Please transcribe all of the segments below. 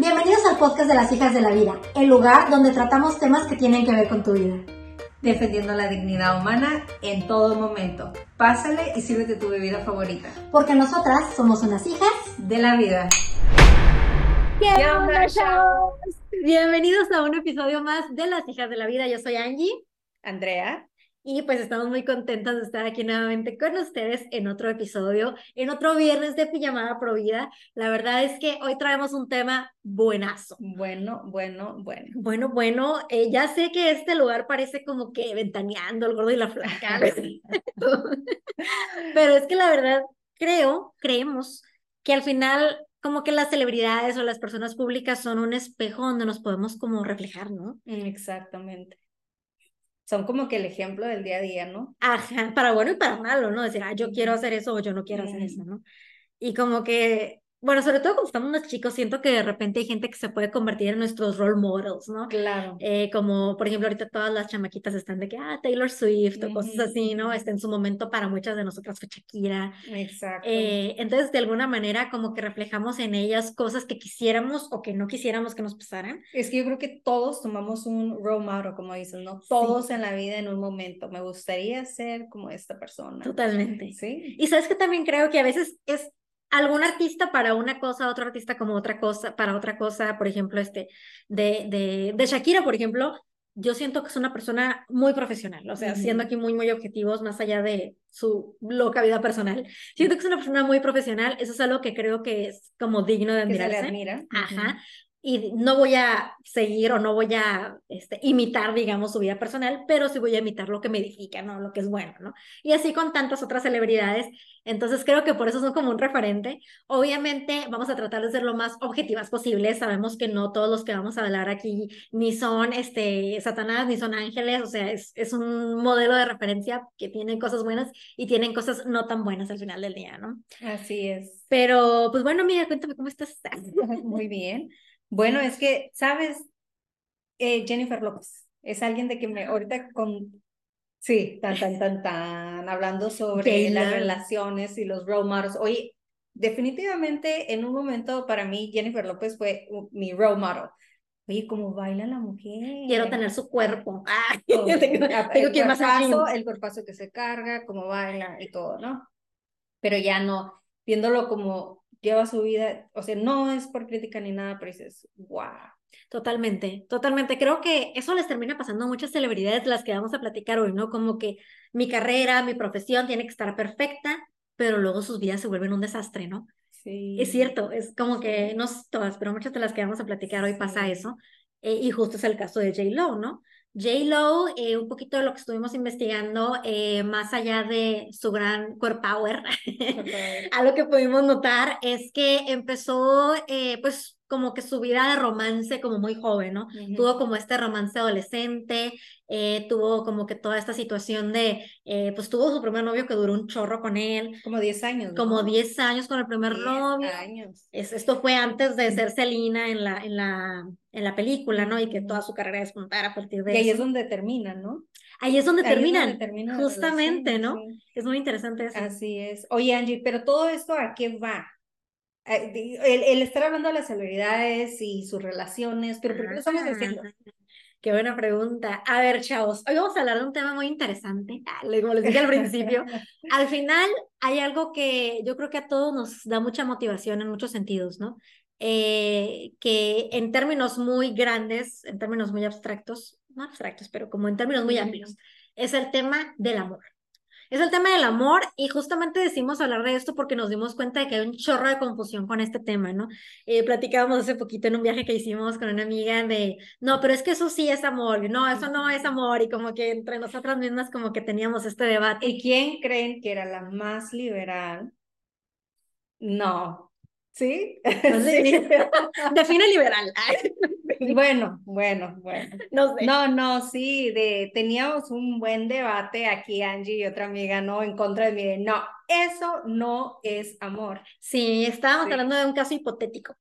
Bienvenidos al podcast de las hijas de la vida, el lugar donde tratamos temas que tienen que ver con tu vida. Defendiendo la dignidad humana en todo momento. Pásale y sírvete tu bebida favorita. Porque nosotras somos unas hijas de la vida. ¿Qué onda, Bienvenidos a un episodio más de las hijas de la vida. Yo soy Angie. Andrea. Y pues estamos muy contentas de estar aquí nuevamente con ustedes en otro episodio, en otro viernes de Pijamada Provida. La verdad es que hoy traemos un tema buenazo. Bueno, bueno, bueno. Bueno, bueno, eh, ya sé que este lugar parece como que ventaneando el gordo y la flaca. Pero es que la verdad creo, creemos que al final como que las celebridades o las personas públicas son un espejo donde nos podemos como reflejar, ¿no? Exactamente son como que el ejemplo del día a día, ¿no? Ajá, para bueno y para malo, ¿no? Decir, ah, yo quiero hacer eso o yo no quiero hacer eso, ¿no? Y como que bueno, sobre todo cuando estamos unos chicos, siento que de repente hay gente que se puede convertir en nuestros role models, ¿no? Claro. Eh, como, por ejemplo, ahorita todas las chamaquitas están de que, ah, Taylor Swift o cosas así, ¿no? Está en su momento para muchas de nosotras fue Shakira. Exacto. Eh, entonces, de alguna manera, como que reflejamos en ellas cosas que quisiéramos o que no quisiéramos que nos pasaran. Es que yo creo que todos tomamos un role model, como dices, ¿no? Todos en la vida en un momento. Me gustaría ser como esta persona. Totalmente. Sí. Y sabes que también creo que a veces es algún artista para una cosa, otro artista como otra cosa, para otra cosa, por ejemplo, este, de, de, de Shakira, por ejemplo, yo siento que es una persona muy profesional, o sea, siendo aquí muy, muy objetivos, más allá de su loca vida personal, siento que es una persona muy profesional, eso es algo que creo que es como digno de admirarse. Que se le admira. Ajá y no voy a seguir o no voy a este, imitar, digamos, su vida personal, pero sí voy a imitar lo que me edifica, ¿no? Lo que es bueno, ¿no? Y así con tantas otras celebridades. Entonces creo que por eso son como un referente. Obviamente vamos a tratar de ser lo más objetivas posibles. Sabemos que no todos los que vamos a hablar aquí ni son este, Satanás ni son ángeles. O sea, es, es un modelo de referencia que tiene cosas buenas y tienen cosas no tan buenas al final del día, ¿no? Así es. Pero, pues bueno, mira, cuéntame cómo estás. Muy bien. Bueno, es que, ¿sabes? Eh, Jennifer López es alguien de que me ahorita con sí, tan tan tan tan hablando sobre las relaciones y los role models. Oye, definitivamente en un momento para mí Jennifer López fue mi role model. Oye, cómo baila la mujer. Quiero tener su cuerpo. Ah, tengo, el, que el cuerpazo que se carga, cómo baila y todo, ¿no? Pero ya no, viéndolo como lleva su vida, o sea, no es por crítica ni nada, pero dices, wow. Totalmente, totalmente. Creo que eso les termina pasando a muchas celebridades las que vamos a platicar hoy, ¿no? Como que mi carrera, mi profesión tiene que estar perfecta, pero luego sus vidas se vuelven un desastre, ¿no? Sí. Es cierto, es como que, no todas, pero muchas de las que vamos a platicar hoy pasa eso. Eh, y justo es el caso de J. Lo, ¿no? J-Lo, eh, un poquito de lo que estuvimos investigando, eh, más allá de su gran core power, algo que pudimos notar es que empezó, eh, pues, como que su vida de romance como muy joven, ¿no? Tuvo como este romance adolescente, eh, tuvo como que toda esta situación de, eh, pues tuvo su primer novio que duró un chorro con él. Como 10 años. Como 10 años con el primer novio. años. Es, esto fue antes de ser Selena en la, en la, en la película, ¿no? Y que toda su carrera despuntara a partir de y ahí es donde terminan, ¿no? Ahí es donde terminan. justamente, ¿no? Es muy interesante eso. Así es. Oye, Angie, pero todo esto a qué va? Eh, el, estar hablando de las celebridades y sus relaciones, pero ¿por qué lo estamos haciendo? Qué buena pregunta. A ver, chavos, hoy vamos a hablar de un tema muy interesante. Ah, como les dije al principio, al final hay algo que yo creo que a todos nos da mucha motivación en muchos sentidos, ¿no? Eh, que en términos muy grandes, en términos muy abstractos, no abstractos, pero como en términos muy amplios, es el tema del amor. Es el tema del amor y justamente decimos hablar de esto porque nos dimos cuenta de que hay un chorro de confusión con este tema, ¿no? Eh, platicábamos hace poquito en un viaje que hicimos con una amiga de, no, pero es que eso sí es amor, no, eso no es amor y como que entre nosotras mismas como que teníamos este debate. ¿Y quién creen que era la más liberal? No, ¿Sí? sí. Define liberal. Bueno, bueno, bueno. No sé. No, no, sí, de, teníamos un buen debate aquí, Angie y otra amiga, ¿no? En contra de mí, no, eso no es amor. Sí, estábamos hablando de un caso hipotético.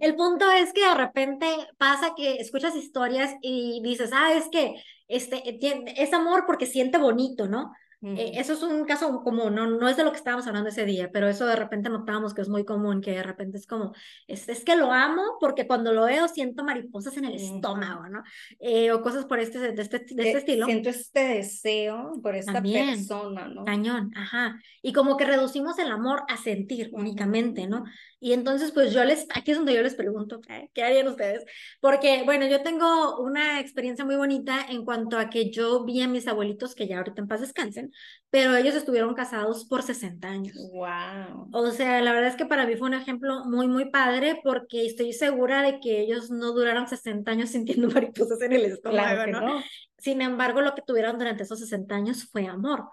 El punto es que de repente pasa que escuchas historias y dices, ah, es que este, es amor porque siente bonito, ¿no? Eh, eso es un caso común, ¿no? no es de lo que estábamos hablando ese día, pero eso de repente notábamos que es muy común, que de repente es como, es, es que lo amo porque cuando lo veo siento mariposas en el estómago, ¿no? Eh, o cosas por este, de este, de este estilo. Siento este deseo por esta persona, ¿no? Cañón, ajá. Y como que reducimos el amor a sentir únicamente, ¿no? Y entonces, pues yo les, aquí es donde yo les pregunto, ¿qué harían ustedes? Porque, bueno, yo tengo una experiencia muy bonita en cuanto a que yo vi a mis abuelitos, que ya ahorita en paz descansen, pero ellos estuvieron casados por 60 años. Wow. O sea, la verdad es que para mí fue un ejemplo muy, muy padre porque estoy segura de que ellos no duraron 60 años sintiendo mariposas en el estómago, ¿no? Sin embargo, lo que tuvieron durante esos 60 años fue amor.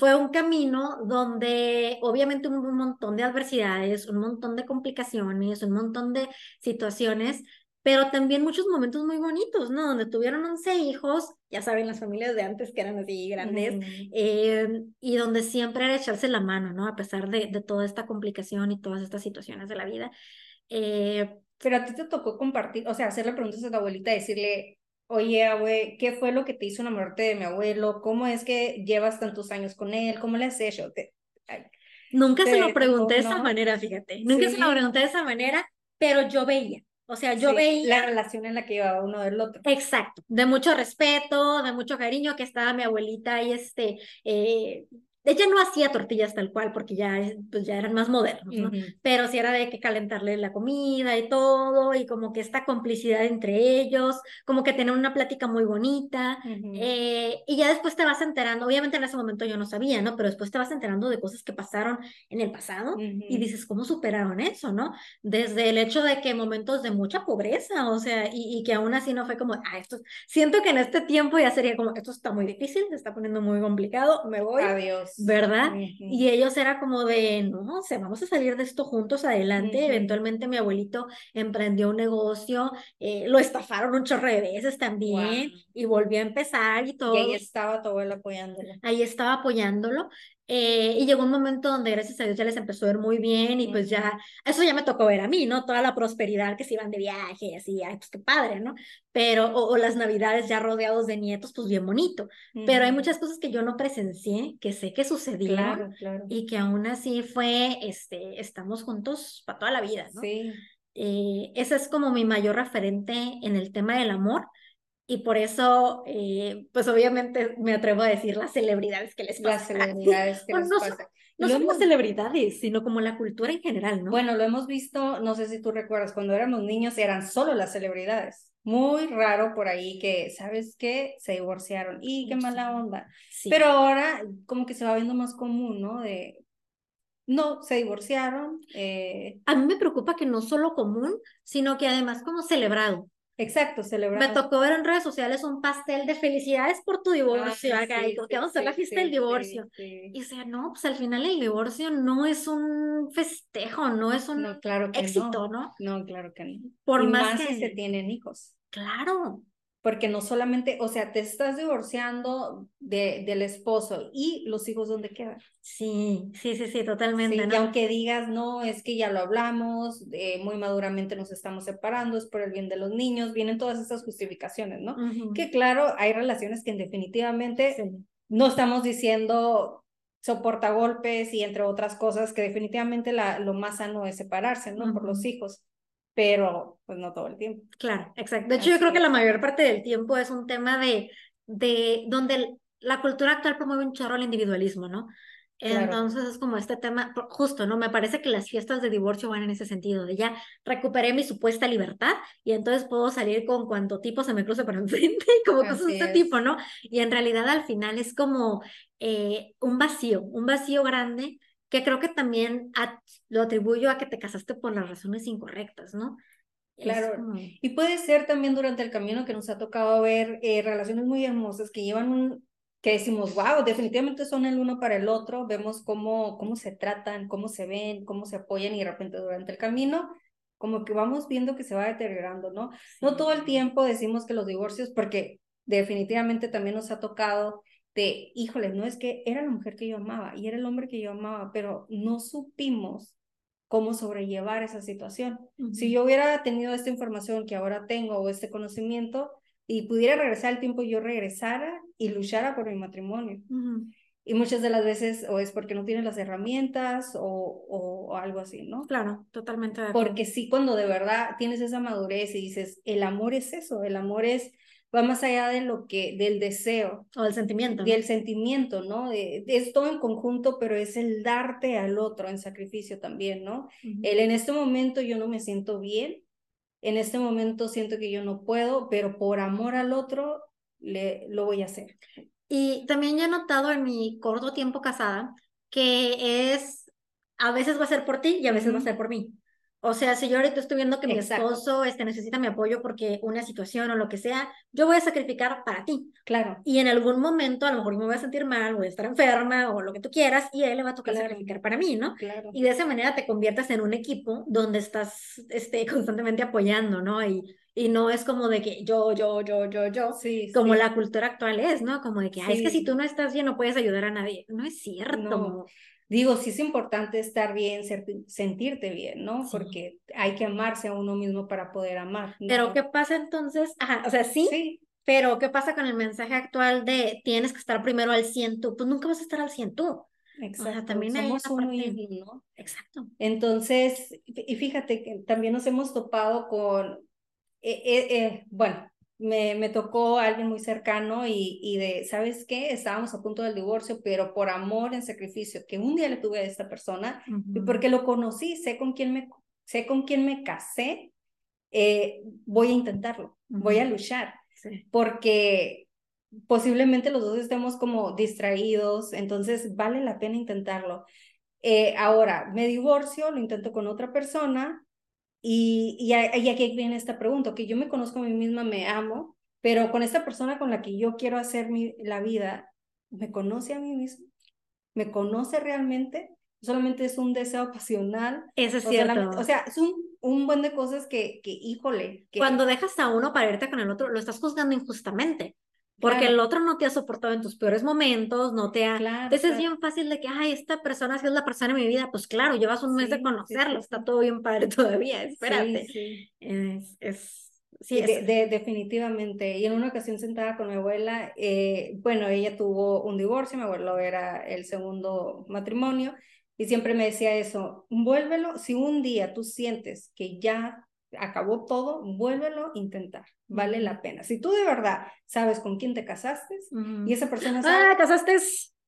Fue un camino donde obviamente hubo un montón de adversidades, un montón de complicaciones, un montón de situaciones, pero también muchos momentos muy bonitos, ¿no? Donde tuvieron 11 hijos, ya saben, las familias de antes que eran así grandes, eh, y donde siempre era echarse la mano, ¿no? A pesar de, de toda esta complicación y todas estas situaciones de la vida. Eh, pero a ti te tocó compartir, o sea, hacerle preguntas a tu abuelita, decirle, Oye, abue, ¿qué fue lo que te hizo enamorarte de mi abuelo? ¿Cómo es que llevas tantos años con él? ¿Cómo le has hecho? Nunca se lo pregunté de esa manera, fíjate. Nunca se lo pregunté de esa manera, pero yo veía. O sea, yo veía... La relación en la que llevaba uno del otro. Exacto. De mucho respeto, de mucho cariño, que estaba mi abuelita y este... Eh, ella no hacía tortillas tal cual porque ya, pues ya eran más modernos, ¿no? Pero sí era de que calentarle la comida y todo, y como que esta complicidad entre ellos, como que tener una plática muy bonita, eh, y ya después te vas enterando, obviamente en ese momento yo no sabía, ¿no? Pero después te vas enterando de cosas que pasaron en el pasado y dices, ¿cómo superaron eso, no? Desde el hecho de que momentos de mucha pobreza, o sea, y, y que aún así no fue como, ah, esto, siento que en este tiempo ya sería como, esto está muy difícil, se está poniendo muy complicado, me voy. Adiós. ¿Verdad? Y ellos era como de, no, o sea, vamos a salir de esto juntos adelante. Eventualmente mi abuelito emprendió un negocio, eh, lo estafaron un chorro de veces también y volvió a empezar y todo. Y ahí estaba tu abuelo apoyándolo. Ahí estaba apoyándolo. Eh, y llegó un momento donde gracias a Dios ya les empezó a ir muy bien y pues ya, eso ya me tocó ver a mí, ¿no? Toda la prosperidad que se iban de viaje y así, ay, pues qué padre, ¿no? Pero, o, las navidades ya rodeados de nietos, pues bien bonito. Pero hay muchas cosas que yo no presencié, que sé que sucedieron y que aún así fue, este, estamos juntos para toda la vida, ¿no? Sí. Eh, ese es como mi mayor referente en el tema del amor y por eso, eh, pues obviamente me atrevo a decir las celebridades que les pasa. Las celebridades que les no, pasa. No somos celebridades, sino como la cultura en general, ¿no? Bueno, lo hemos visto, no sé si tú recuerdas, cuando éramos niños eran solo las celebridades. Muy raro por ahí que, ¿sabes qué? Se divorciaron. Y qué mala onda. Pero ahora como que se va viendo más común, ¿no? De, no, se divorciaron. Eh... A mí me preocupa que no solo común, sino que además como celebrado. Exacto, celebrar. Me tocó ver en redes sociales un pastel de felicidades por tu divorcio ah, acá, y que vamos a hacer la fiesta del divorcio. Y o sea, no, pues al final el divorcio no es un festejo, no es un claro éxito, ¿no? ¿no? claro que no. Por más, que... si se tienen hijos. Claro porque no solamente, o sea, te estás divorciando de, del esposo y los hijos dónde quedan. Sí, sí, sí, sí, totalmente. Y aunque digas, no, es que ya lo hablamos, eh, muy maduramente nos estamos separando, es por el bien de los niños, vienen todas estas justificaciones, ¿no? Que claro, hay relaciones que definitivamente no estamos diciendo soporta golpes y entre otras cosas que definitivamente la, lo más sano es separarse, ¿no? Por los hijos pero pues no todo el tiempo. Claro, exacto. De hecho, yo creo que la mayor parte del tiempo es un tema de, de donde la cultura actual promueve un chorro el individualismo, ¿no? Entonces es como este tema, justo, ¿no? Me parece que las fiestas de divorcio van en ese sentido, de ya recuperé mi supuesta libertad y entonces puedo salir con cuanto tipo se me cruce por enfrente y como cosas de este tipo, ¿no? Y en realidad al final es como eh, un vacío, un vacío grande que creo que también lo atribuyo a que te casaste por las razones incorrectas, ¿no? Claro, y puede ser también durante el camino que nos ha tocado ver eh, relaciones muy hermosas que llevan un, que decimos, wow, definitivamente son el uno para el otro, vemos cómo, cómo se tratan, cómo se ven, cómo se apoyan y de repente durante el camino como que vamos viendo que se va deteriorando, ¿no? No todo el tiempo decimos que los divorcios, porque definitivamente también nos ha tocado de, híjole, no es que era la mujer que yo amaba y era el hombre que yo amaba, pero no supimos cómo sobrellevar esa situación. Si yo hubiera tenido esta información que ahora tengo o este conocimiento y pudiera regresar al tiempo, yo regresara y luchara por mi matrimonio. y muchas de las veces o es porque no tienes las herramientas o, o, algo así, ¿no? Claro, totalmente. De porque sí, cuando de verdad tienes esa madurez y dices, el amor es eso, el amor es va más allá de lo que, del deseo. O del sentimiento. Del sentimiento, ¿no? es todo en conjunto, pero es el darte al otro en sacrificio también, ¿no? El en este momento yo no me siento bien, en este momento siento que yo no puedo, pero por amor al otro le, lo voy a hacer. Y también ya he notado en mi corto tiempo casada que es, a veces va a ser por ti y a veces va a ser por mí. O sea, si yo ahorita estoy viendo que mi esposo este, necesita mi apoyo porque una situación o lo que sea, yo voy a sacrificar para ti. Claro. Y en algún momento a lo mejor me voy a sentir mal, voy a estar enferma o lo que tú quieras y a él le va a tocar sacrificar para mí, ¿no? Claro. Y de esa manera te conviertas en un equipo donde estás este, constantemente apoyando, ¿no? Y, y no es como de que yo, yo, yo, yo, yo, sí, como la cultura actual es, ¿no? Como de que, es que si tú no estás bien no puedes ayudar a nadie. No es cierto. No digo, sí es importante estar bien, sentirte bien, ¿no? Porque hay que amarse a uno mismo para poder amar. Pero ¿qué pasa entonces? Ajá, o sea, sí, sí, pero ¿qué pasa con el mensaje actual de tienes que estar primero al 100 tú? Pues nunca vas a estar al 100 tú. Exacto. O sea, también Somos uno ¿no? Exacto. Entonces, y fíjate que también nos hemos topado con, eh, eh, eh, bueno, me, me tocó alguien muy cercano y, y de, ¿sabes qué? Estábamos a punto del divorcio, pero por amor en sacrificio que un día le tuve a esta persona y porque lo conocí, sé con quién me, sé con quién me casé, eh, voy a intentarlo, voy a luchar, porque posiblemente los dos estemos como distraídos, entonces vale la pena intentarlo. Eh, ahora, me divorcio, lo intento con otra persona, y, y, aquí viene esta pregunta, que yo me conozco a mí misma, me amo, pero con esta persona con la que yo quiero hacer mi, la vida, ¿me conoce a mí mismo? ¿Me conoce realmente? Solamente es un deseo pasional. Eso es cierto. o sea, es un, un buen de cosas que, que híjole. Que... Cuando dejas a uno para irte con el otro, lo estás juzgando injustamente. Porque el otro no te ha soportado en tus peores momentos, no te ha... Entonces es bien fácil de que, ay, esta persona sí es la persona de mi vida. Pues claro, llevas un mes de conocerlo, está todo bien padre todavía, espérate. Es, es, sí, de, definitivamente. Y en una ocasión sentada con mi abuela, eh, bueno, ella tuvo un divorcio, mi abuelo era el segundo matrimonio, y siempre me decía eso, vuélvelo, si un día tú sientes que ya acabó todo, vuélvelo a intentar, vale la pena. Si tú de verdad sabes con quién te casaste y esa persona sabe... Ah, casaste.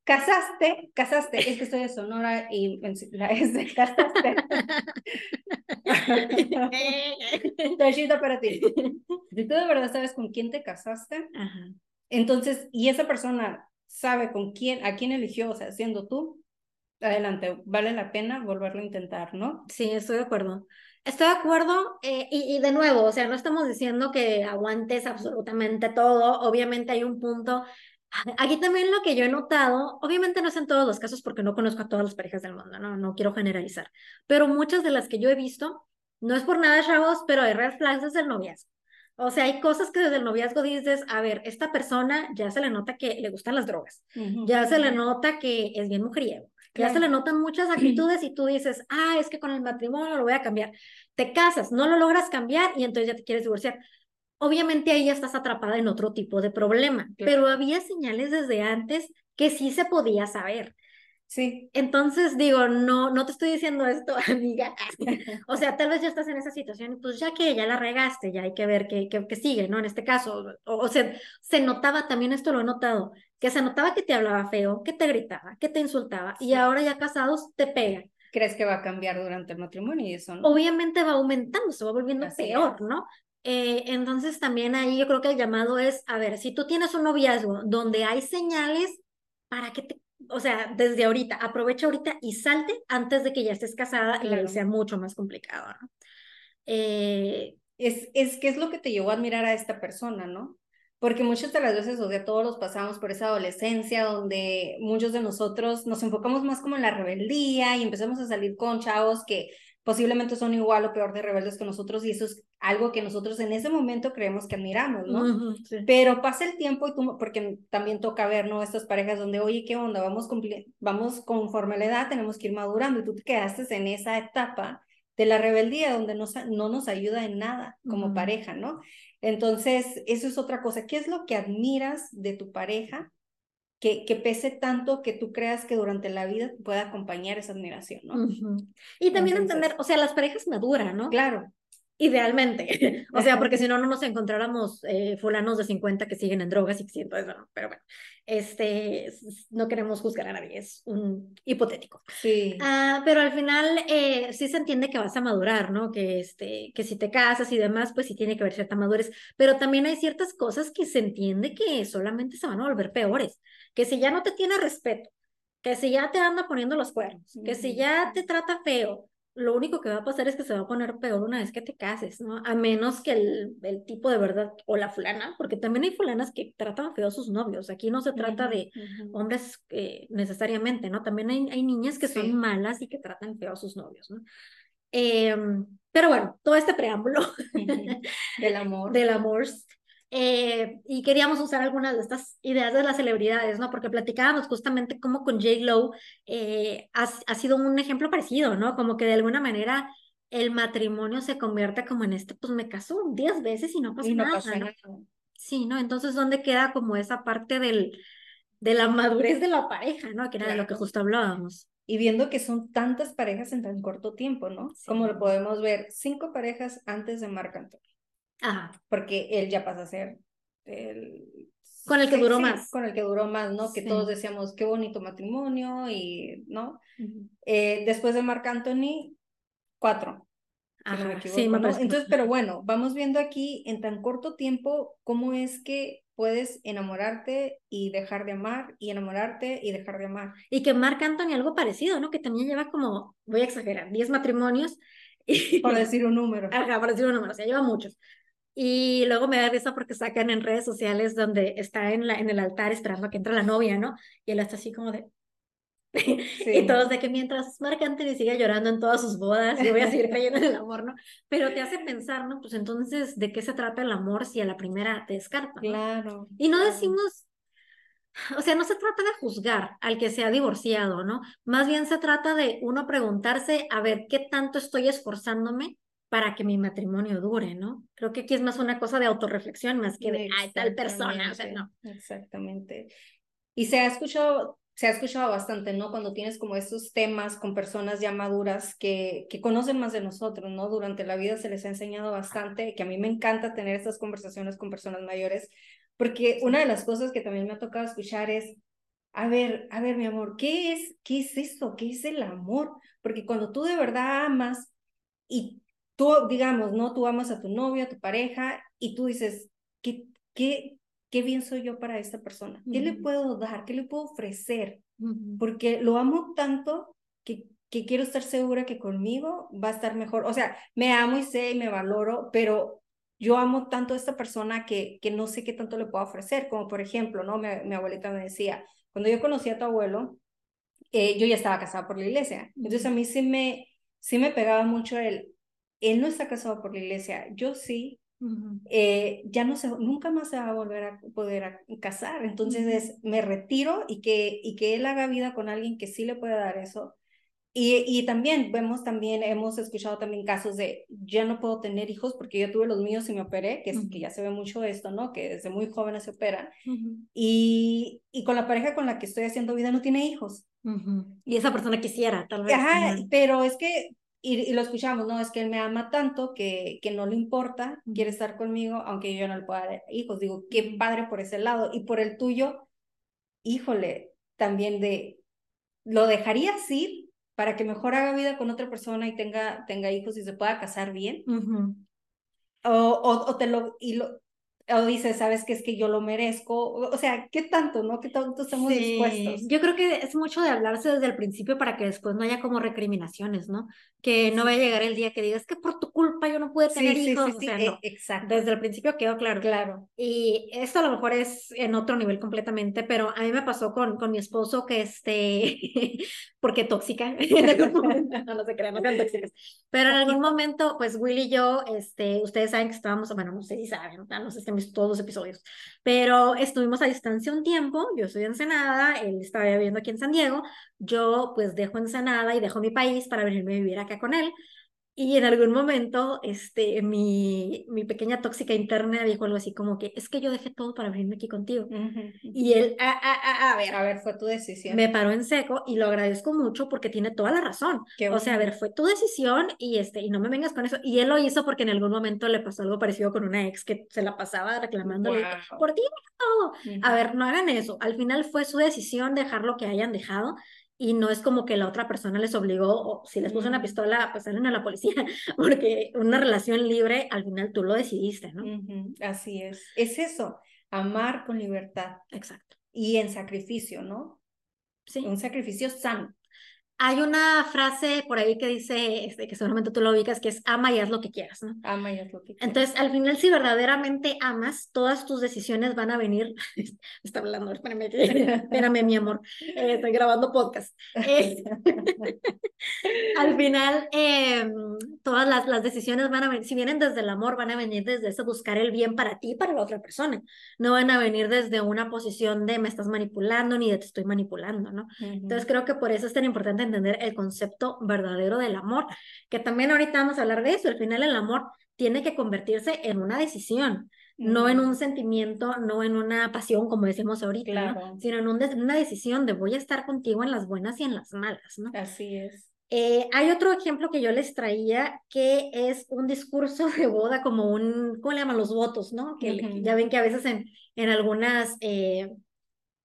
Casaste, casaste, es que estoy de Sonora y la es de casaste. para ti. Si tú de verdad sabes con quién te casaste, entonces, y esa persona sabe con quién, a quién eligió, o sea, siendo tú, adelante, vale la pena volverlo a intentar, ¿no? Sí, estoy de acuerdo. Estoy de acuerdo eh, y, de nuevo, o sea, no estamos diciendo que aguantes absolutamente todo, obviamente hay un punto. Aquí también lo que yo he notado, obviamente no es en todos los casos porque no conozco a todas las parejas del mundo, no, no quiero generalizar, pero muchas de las que yo he visto, no es por nada, chavos, pero hay red flags desde el noviazgo. O sea, hay cosas que desde el noviazgo dices, a ver, esta persona ya se le nota que le gustan las drogas, ya se le nota que es bien mujeriego, ya se le notan muchas actitudes y tú dices, ah, es que con el matrimonio lo voy a cambiar. Te casas, no lo logras cambiar y entonces ya te quieres divorciar. Obviamente ahí ya estás atrapada en otro tipo de problema, pero había señales desde antes que sí se podía saber. Sí. Entonces digo, no, no te estoy diciendo esto, amiga. o sea, tal vez ya estás en esa situación y pues ya que ya la regaste, ya hay que ver qué, qué, sigue, ¿no? En este caso, o, sea, se notaba, también esto lo he notado, que se notaba que te hablaba feo, que te gritaba, que te insultaba y ahora ya casados te pega. ¿Crees que va a cambiar durante el matrimonio y eso? Obviamente va aumentando, se va volviendo peor, ¿no? Eh, entonces también ahí yo creo que el llamado es, a ver, si tú tienes un noviazgo donde hay señales para que te o sea, desde ahorita, aprovecha ahorita y salte antes de que ya estés casada y sea mucho más complicado, ¿no? Eh, es, es que es lo que te llevó a admirar a esta persona, ¿no? Porque muchas de las veces, o sea, todos los pasamos por esa adolescencia donde muchos de nosotros nos enfocamos más como en la rebeldía y empezamos a salir con chavos que posiblemente son igual o peor de rebeldes que nosotros y eso es algo que nosotros en ese momento creemos que admiramos, ¿no? Pero pasa el tiempo y tú, porque también toca ver, ¿no? Estas parejas donde, oye, ¿qué onda? Vamos, vamos conforme a la edad, tenemos que ir madurando y tú te quedaste en esa etapa de la rebeldía donde no, no nos ayuda en nada como pareja, ¿no? Entonces, eso es otra cosa. ¿Qué es lo que admiras de tu pareja que, que, pese tanto que tú creas que durante la vida pueda acompañar esa admiración, ¿no? Y también entender, o sea, las parejas maduran, ¿no? Claro. Idealmente, o sea, porque si no, no nos encontráramos eh, fulanos de 50 que siguen en drogas y que siento eso, pero bueno, este, no queremos juzgar a nadie, es un hipotético. Sí. Ah, pero al final eh, sí se entiende que vas a madurar, ¿no? Que, este, que si te casas y demás, pues sí tiene que haber cierta madurez, pero también hay ciertas cosas que se entiende que solamente se van a volver peores, que si ya no te tiene respeto, que si ya te anda poniendo los cuernos, que si ya te trata feo, lo único que va a pasar es que se va a poner peor una vez que te cases, ¿no? A menos que el, el tipo de verdad, o la fulana, porque también hay fulanas que tratan feo a sus novios. Aquí no se trata de hombres eh, necesariamente, ¿no? También hay, hay niñas que son malas y que tratan feo a sus novios, ¿no? Em, pero bueno, todo este preámbulo del amor. Del amor eh, y queríamos usar algunas de estas ideas de las celebridades, ¿no? Porque platicábamos justamente cómo con J. Lo eh, ha, ha, sido un ejemplo parecido, ¿no? Como que de alguna manera el matrimonio se convierte como en este, pues me casó 10 veces y no pasa nada. Sí, ¿no? Entonces, ¿dónde queda como esa parte del, de la madurez de la pareja, ¿no? Que era de lo que justo hablábamos. Y viendo que son tantas parejas en tan corto tiempo, ¿no? Como lo podemos ver, cinco parejas antes de Marc Anthony. Ajá. Porque él ya pasa a ser el... Con el que duró más. Con el que duró más, ¿no? Que todos decíamos, qué bonito matrimonio y, ¿no? Eh, después de Marc Anthony, cuatro. Ajá, sí, me Entonces, pero bueno, vamos viendo aquí en tan corto tiempo cómo es que puedes enamorarte y dejar de amar y enamorarte y dejar de amar. Y que Marc Anthony algo parecido, ¿no? Que también lleva como, voy a exagerar, 10 matrimonios. Y... Por decir un número. Ajá, por decir un número, o sea, lleva muchos. Y luego me da risa porque sacan en redes sociales donde está en, la, en el altar esperando a que entre la novia, ¿no? Y él está así como de... y todos de que mientras Marc Anthony siga llorando en todas sus bodas, yo voy a seguir creyendo en el amor, ¿no? Pero te hace pensar, ¿no? Pues entonces, ¿de qué se trata el amor si a la primera te descarta? Claro. Y no decimos, o sea, no se trata de juzgar al que se ha divorciado, ¿no? Más bien se trata de uno preguntarse, a ver, ¿qué tanto estoy esforzándome para que mi matrimonio dure, ¿no? Creo que aquí es más una cosa de autorreflexión más que de, ay, tal persona, o sea, no. Exactamente. Y se ha escuchado, se ha escuchado bastante, ¿no? Cuando tienes como estos temas con personas ya maduras que, que conocen más de nosotros, ¿no? Durante la vida se les ha enseñado bastante, que a mí me encanta tener estas conversaciones con personas mayores, porque una de las cosas que también me ha tocado escuchar es, a ver, a ver, mi amor, ¿qué es, qué es eso? ¿Qué es el amor? Porque cuando tú de verdad amas y tú, digamos, ¿no? Tú amas a tu novio, a tu pareja, y tú dices, ¿qué, qué, qué bien soy yo para esta persona? ¿Qué le puedo dar? ¿Qué le puedo ofrecer? Porque lo amo tanto que, que quiero estar segura que conmigo va a estar mejor. O sea, me amo y sé y me valoro, pero yo amo tanto a esta persona que, que no sé qué tanto le puedo ofrecer. Como por ejemplo, ¿no? Mi, mi abuelita me decía, cuando yo conocí a tu abuelo, eh, yo ya estaba casada por la iglesia. Entonces a mí sí me, sí me pegaba mucho el, él no está casado por la iglesia, yo sí, eh, ya no se, nunca más se va a volver a poder casar. Entonces es, me retiro y que, y que él haga vida con alguien que sí le pueda dar eso. Y, y también vemos, también hemos escuchado también casos de, ya no puedo tener hijos porque yo tuve los míos y me operé, que, es, que ya se ve mucho esto, ¿no? Que desde muy jóvenes se operan. y, y con la pareja con la que estoy haciendo vida no tiene hijos. Y esa persona quisiera, tal vez. Ajá, pero es que y, lo escuchamos, no, es que él me ama tanto que, que no le importa, quiere estar conmigo, aunque yo no le pueda dar hijos. Digo, qué padre por ese lado. Y por el tuyo, híjole, también de, ¿lo dejarías ir para que mejor haga vida con otra persona y tenga, tenga hijos y se pueda casar bien? o, o, o, te lo, y lo, o dices, sabes que es que yo lo merezco, o sea, ¿qué tanto, no? ¿Qué tanto estamos dispuestos? Yo creo que es mucho de hablarse desde el principio para que después no haya como recriminaciones, ¿no? Que no vaya a llegar el día que digas que por tu culpa yo no pude tener hijos, o sea, no. E, exacto. Desde el principio quedó claro. Claro. Y esto a lo mejor es en otro nivel completamente, pero a mí me pasó con, con mi esposo que este, porque tóxica, no, no se crean, no sean tóxicas, pero en algún momento, pues Will y yo, este, ustedes saben que estábamos, bueno, no sé si saben, no sé si todos los episodios, pero estuvimos a distancia un tiempo, yo estoy en Ensenada, él estaba viviendo aquí en San Diego, yo pues dejo Ensenada y dejo mi país para venirme a vivir acá con él, Y en algún momento, este, mi, mi pequeña tóxica interna dijo algo así como que, es que yo dejé todo para venirme aquí contigo. Y él, a, a, a, ver. A ver, fue tu decisión. Me paró en seco y lo agradezco mucho porque tiene toda la razón. o sea, a ver, fue tu decisión y, este, y no me vengas con eso. Y él lo hizo porque en algún momento le pasó algo parecido con una ex que se la pasaba reclamándole, por ti, A ver, no hagan eso. Al final fue su decisión dejar lo que hayan dejado y no es como que la otra persona les obligó, o si les puso una pistola, pues salen a la policía, porque una relación libre, al final tú lo decidiste, ¿no? Así es. Es eso, amar con libertad. Exacto. Y en sacrificio, ¿no? Sí. Un sacrificio sano. Hay una frase por ahí que dice, este, que seguramente tú lo ubicas, que es ama y haz lo que quieras, ¿no? Ama y haz lo que quieras. Entonces, al final, si verdaderamente amas, todas tus decisiones van a venir. Está hablando, espérame, espérame, mi amor. Eh, estoy grabando podcast. Eh, al final, em, todas las, las decisiones van a venir, si vienen desde el amor, van a venir desde ese buscar el bien para ti y para la otra persona. No van a venir desde una posición de me estás manipulando ni de te estoy manipulando, ¿no? Entonces, creo que por eso es tan importante entender el concepto verdadero del amor, que también ahorita vamos a hablar de eso, al final el amor tiene que convertirse en una decisión, no en un sentimiento, no en una pasión, como decimos ahorita, sino en una decisión de voy a estar contigo en las buenas y en las malas, ¿no? Así es. Eh, hay otro ejemplo que yo les traía que es un discurso de boda como un, ¿cómo le llaman los votos, no? Que ya ven que a veces en, en algunas eh,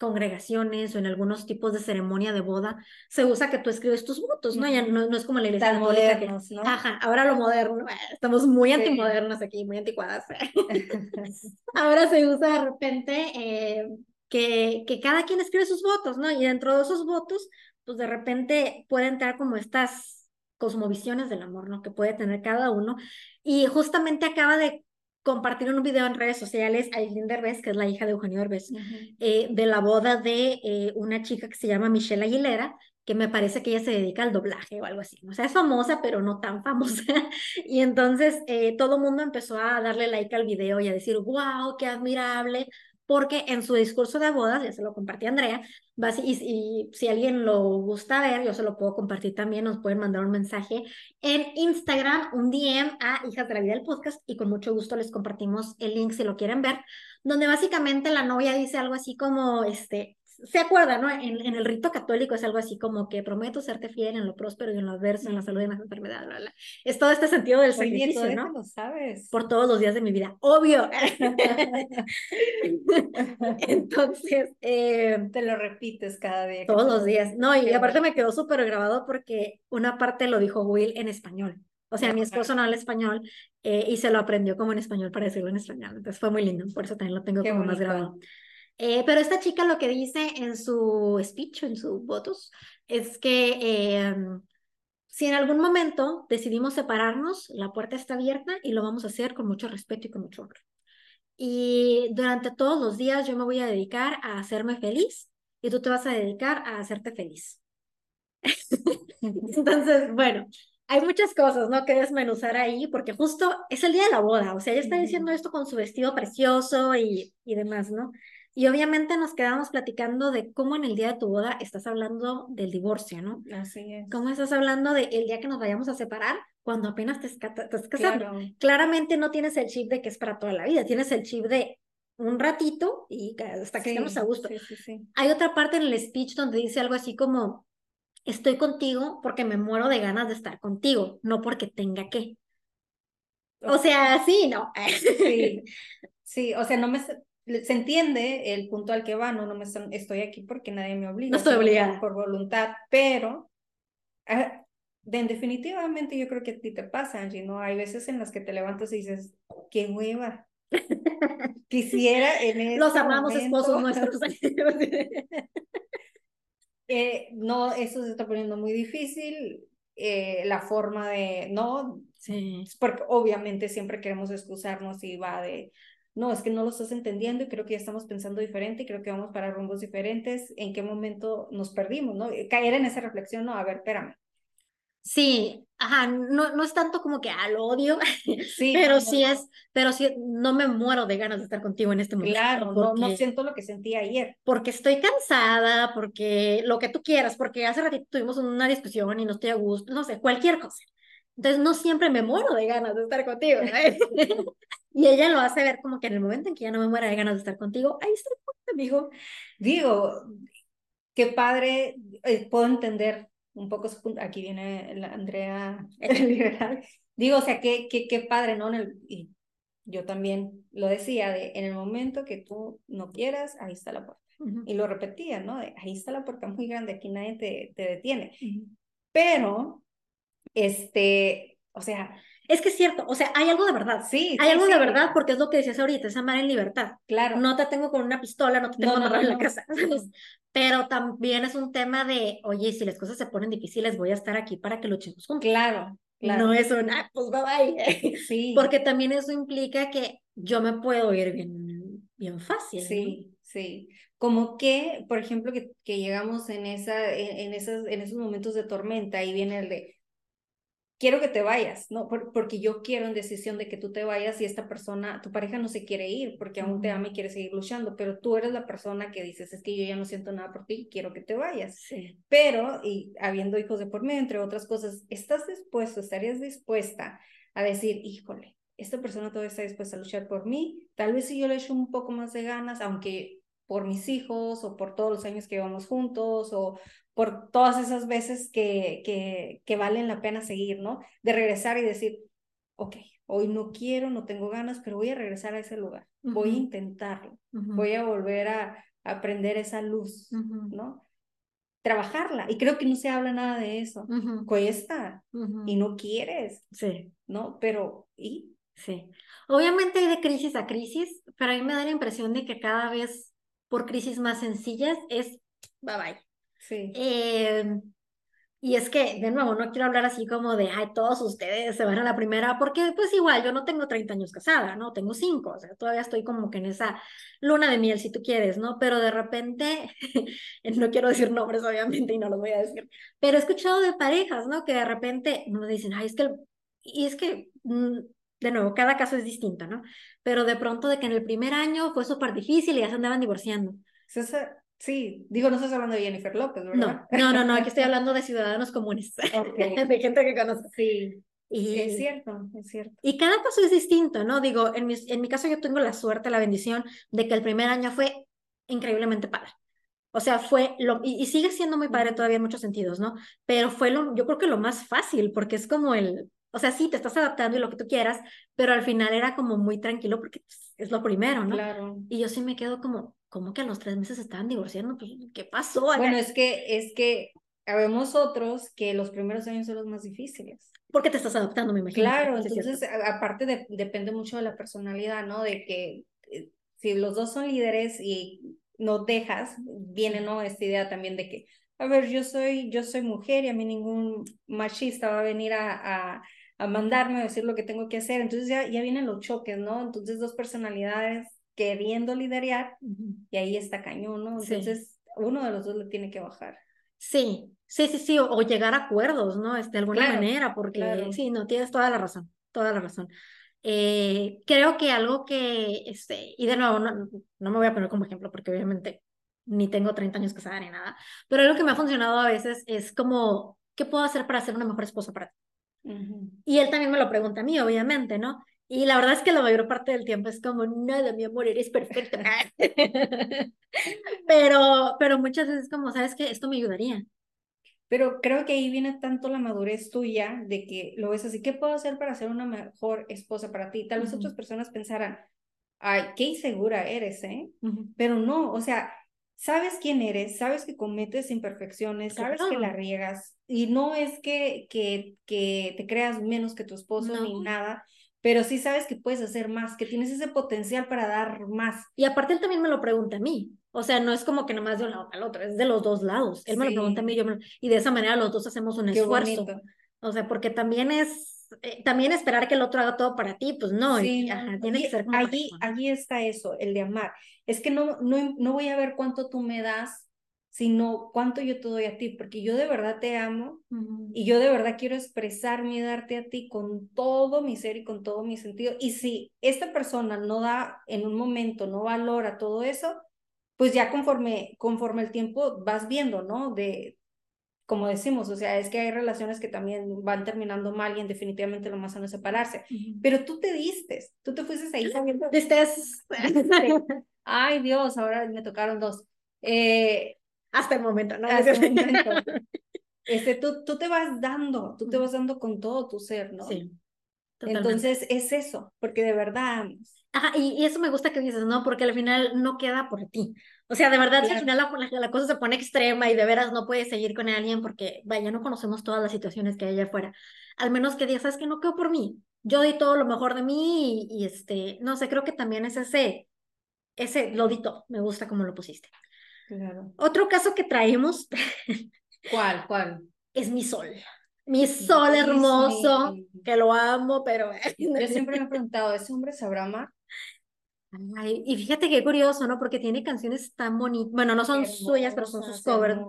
congregaciones o en algunos tipos de ceremonia de boda se usa que tú escribes tus votos, ¿no? Ya no, no es como la iglesia católica que, ¿no? Ajá, ahora lo moderno, eh, estamos muy antimodernos aquí, muy anticuadas. ahora se usa de repente eh, que, que cada quien escribe sus votos, ¿no? Y dentro de esos votos, pues de repente puede entrar como estas cosmovisiones del amor, ¿no? Que puede tener cada uno. Y justamente acaba de compartir un video en redes sociales a Aileen Derbez, que es la hija de Eugenio Derbez, eh, de la boda de eh, una chica que se llama Michelle Aguilera, que me parece que ella se dedica al doblaje o algo así. O sea, es famosa, pero no tan famosa. y entonces eh, todo el mundo empezó a darle like al video y a decir, wow, qué admirable, porque en su discurso de bodas, ya se lo compartí a Andrea, y, y, si alguien lo gusta ver, yo se lo puedo compartir también, nos pueden mandar un mensaje en Instagram, un DM a Hijas de la Vida del Podcast y con mucho gusto les compartimos el link si lo quieren ver, donde básicamente la novia dice algo así como, este, se acuerda, ¿no? En, en, el rito católico es algo así como que prometo serte fiel en lo próspero y en lo adverso, en la salud y en las enfermedades, bla, bla. Es todo este sentido del sacrificio, ¿no? lo sabes. Por todos los días de mi vida, obvio. Entonces, eh, te lo repites cada día. Todos los días. No, y aparte me quedó súper grabado porque una parte lo dijo Will en español. O sea, mi esposo no habla español eh, y se lo aprendió como en español para decirlo en español. Entonces fue muy lindo, por eso también lo tengo como más grabado. Eh, pero esta chica lo que dice en su speech, en sus votos, es que em, si en algún momento decidimos separarnos, la puerta está abierta y lo vamos a hacer con mucho respeto y con mucho honor. Y durante todos los días yo me voy a dedicar a hacerme feliz y tú te vas a dedicar a hacerte feliz. Entonces, bueno, hay muchas cosas, ¿no? Que desmenuzar ahí, porque justo es el día de la boda, o sea, ella está diciendo esto con su vestido precioso y, y demás, ¿no? Y obviamente nos quedamos platicando de cómo en el día de tu boda estás hablando del divorcio, ¿no? Así es. ¿Cómo estás hablando del el día que nos vayamos a separar cuando apenas te, estás casando? Claramente no tienes el chip de que es para toda la vida, tienes el chip de un ratito y hasta que estemos a gusto. Hay otra parte en el speech donde dice algo así como, estoy contigo porque me muero de ganas de estar contigo, no porque tenga que. O sea, sí, no. Sí, sí, o sea, no me, se entiende el punto al que va, no, no me estoy aquí porque nadie me obliga. No estoy obligada. Por voluntad, pero ah, definitivamente yo creo que a ti te pasa, Angie, ¿no? Hay veces en las que te levantas y dices, qué hueva. Quisiera en ese Los amamos esposos nuestros. eh, no, eso se está poniendo muy difícil. Eh, la forma de, no, sí. porque obviamente siempre queremos excusarnos y va de, no, es que no lo estás entendiendo y creo que ya estamos pensando diferente y creo que vamos para rumbos diferentes, en qué momento nos perdimos, ¿no? Caer en esa reflexión, no, a ver, espérame. Sí, ajá, no, no es tanto como que al odio, sí, pero sí es, pero sí, no me muero de ganas de estar contigo en este momento. Claro, no, no siento lo que sentí ayer. Porque estoy cansada, porque lo que tú quieras, porque hace ratito tuvimos una discusión y no estoy a gusto, no sé, cualquier cosa. Entonces no siempre me muero de ganas de estar contigo. y ella lo hace ver como que en el momento en que ya no me muera de ganas de estar contigo, ahí está amigo. Digo, qué padre, eh, puedo entender un poco, aquí viene la Andrea liberal. Digo, o sea, qué, qué, qué padre, ¿no? En el, y yo también lo decía, de en el momento que tú no quieras, ahí está la puerta. Y lo repetía, ¿no? ahí está la puerta muy grande, aquí nadie te, te detiene. Pero, este, o sea... Es que es cierto, o sea, hay algo de verdad. Sí. Hay algo de verdad porque es lo que decías ahorita, es amar en libertad. Claro. No te tengo con una pistola, no te tengo no, en la casa. Pero también es un tema de, oye, si las cosas se ponen difíciles, voy a estar aquí para que luchemos juntos. Claro. No es un, ah, pues bye bye. Sí. Porque también eso implica que yo me puedo ir bien, bien fácil. Sí, sí. Como que, por ejemplo, que, que llegamos en, esa, en, esas, en esos momentos de tormenta y viene el de, quiero que te vayas, ¿no? porque yo quiero en decisión de que tú te vayas y esta persona, tu pareja no se quiere ir porque aún te ama y quiere seguir luchando, pero tú eres la persona que dices, es que yo ya no siento nada por ti, quiero que te vayas. Sí. Pero, y habiendo hijos de por medio, entre otras cosas, ¿estás dispuesto, estarías dispuesta a decir, híjole, esta persona todavía está dispuesta a luchar por mí? Tal vez si yo le echo un poco más de ganas, aunque por mis hijos o por todos los años que llevamos juntos o por todas esas veces que, que, que valen la pena seguir, ¿no? De regresar y decir, ok, hoy no quiero, no tengo ganas, pero voy a regresar a ese lugar, voy a intentarlo, voy a volver a, aprender esa luz, ¿no? Trabajarla. Y creo que no se habla nada de eso. Cuesta y no quieres. Sí. ¿No? Pero, ¿y? Sí. Obviamente hay de crisis a crisis, pero a mí me da la impresión de que cada vez por crisis más sencillas es bye bye. Sí. Eh, y es que, de nuevo, no quiero hablar así como de, ay, todos ustedes se van a la primera, porque pues igual, yo no tengo 30 años casada, ¿no? Tengo 5, o sea, todavía estoy como que en esa luna de miel, si tú quieres, ¿no? Pero de repente, no quiero decir nombres, obviamente, y no los voy a decir, pero he escuchado de parejas, ¿no? Que de repente nos dicen, ay, es que, y es que, mm, de nuevo, cada caso es distinto, ¿no? Pero de pronto de que en el primer año fue súper difícil y ya se andaban divorciando. Sí, digo, no estás hablando de Jennifer López, ¿verdad? No, no, no, aquí estoy hablando de ciudadanos comunes, de gente que conoce. Sí, y, es cierto, es cierto. Y cada caso es distinto, ¿no? Digo, en mi, en mi caso yo tengo la suerte, la bendición de que el primer año fue increíblemente padre. O sea, fue lo, y, sigue siendo muy padre todavía en muchos sentidos, ¿no? Pero fue lo, yo creo que lo más fácil, porque es como el, o sea, sí, te estás adaptando y lo que tú quieras, pero al final era como muy tranquilo porque pues, es lo primero, ¿no? Claro. Y yo sí me quedo como, ¿cómo que a los tres meses estaban divorciando? Pues, ¿qué pasó? Bueno, es que, es que habemos otros que los primeros años son los más difíciles. Porque te estás adaptando, me imagino. Claro, entonces, aparte de, depende mucho de la personalidad, ¿no? De que eh, si los dos son líderes y no dejas, viene, ¿no? Esta idea también de que, a ver, yo soy, yo soy mujer y a mí ningún machista va a venir a, a, mandarme a decir lo que tengo que hacer. Entonces ya, ya vienen los choques, ¿no? Entonces dos personalidades queriendo liderar y ahí está cañón, ¿no? Entonces, uno de los dos le tiene que bajar. Sí, sí, sí, sí, o, llegar a acuerdos, ¿no? Este, de alguna manera, porque sí, no, tienes toda la razón, toda la razón. Eh, creo que algo que, este, y de nuevo, no, no me voy a poner como ejemplo porque obviamente ni tengo 30 años casada ni nada, pero algo que me ha funcionado a veces es como, ¿qué puedo hacer para ser una mejor esposa para ti? Y él también me lo pregunta a mí, obviamente, ¿no? Y la verdad es que la mayor parte del tiempo es como, nada, mi amor, eres perfecta. pero, pero muchas veces como, ¿sabes qué? Esto me ayudaría. Pero creo que ahí viene tanto la madurez tuya de que lo ves así, ¿qué puedo hacer para ser una mejor esposa para ti? Tal vez otras personas pensarán, ay, qué insegura eres, ¿eh? Pero no, o sea, sabes quién eres, sabes que cometes imperfecciones, sabes que la riegas y no es que, que, que te creas menos que tu esposo ni nada, pero sí sabes que puedes hacer más, que tienes ese potencial para dar más. Y aparte él también me lo pregunta a mí. O sea, no es como que nomás de un lado el otro, es de los dos lados. Él me lo pregunta a mí yo y de esa manera los dos hacemos un esfuerzo. O sea, porque también es, eh, también esperar que el otro haga todo para ti, pues no, sí, tiene que ser como allí, allí está eso, el de amar. Es que no, no, no voy a ver cuánto tú me das sino cuánto yo te doy a ti, porque yo de verdad te amo y yo de verdad quiero expresarme y darte a ti con todo mi ser y con todo mi sentido. Y si esta persona no da en un momento, no valora todo eso, pues ya conforme, conforme el tiempo vas viendo, ¿no? De como decimos, o sea, es que hay relaciones que también van terminando mal y definitivamente lo más sano es separarse. Pero tú te diste, tú te fuiste ahí sabiendo. Ay, Dios, ahora me tocaron dos. Eh, hasta el momento, ¿no? Hasta el momento. Este, tú, tú te vas dando, tú te vas dando con todo tu ser, ¿no? Sí. Entonces es eso, porque de verdad. Ajá, y, y, eso me gusta que dices, ¿no? Porque al final no queda por ti. O sea, de verdad, si al final la, la, cosa se pone extrema y de veras no puedes seguir con alguien porque, vaya, no conocemos todas las situaciones que hay allá afuera. Al menos que digas, ¿sabes que No quedo por mí. Yo di todo lo mejor de mí y, y este, no sé, creo que también es ese, ese lodito, me gusta como lo pusiste. Claro. Otro caso que traemos. ¿Cuál? ¿Cuál? Es mi sol. Mi sol hermoso, que lo amo, pero... Yo siempre me he preguntado, ¿ese hombre sabrá amar? Ay, y fíjate qué curioso, ¿no? Porque tiene canciones tan bonitas, bueno, no son suyas, pero son sus covers,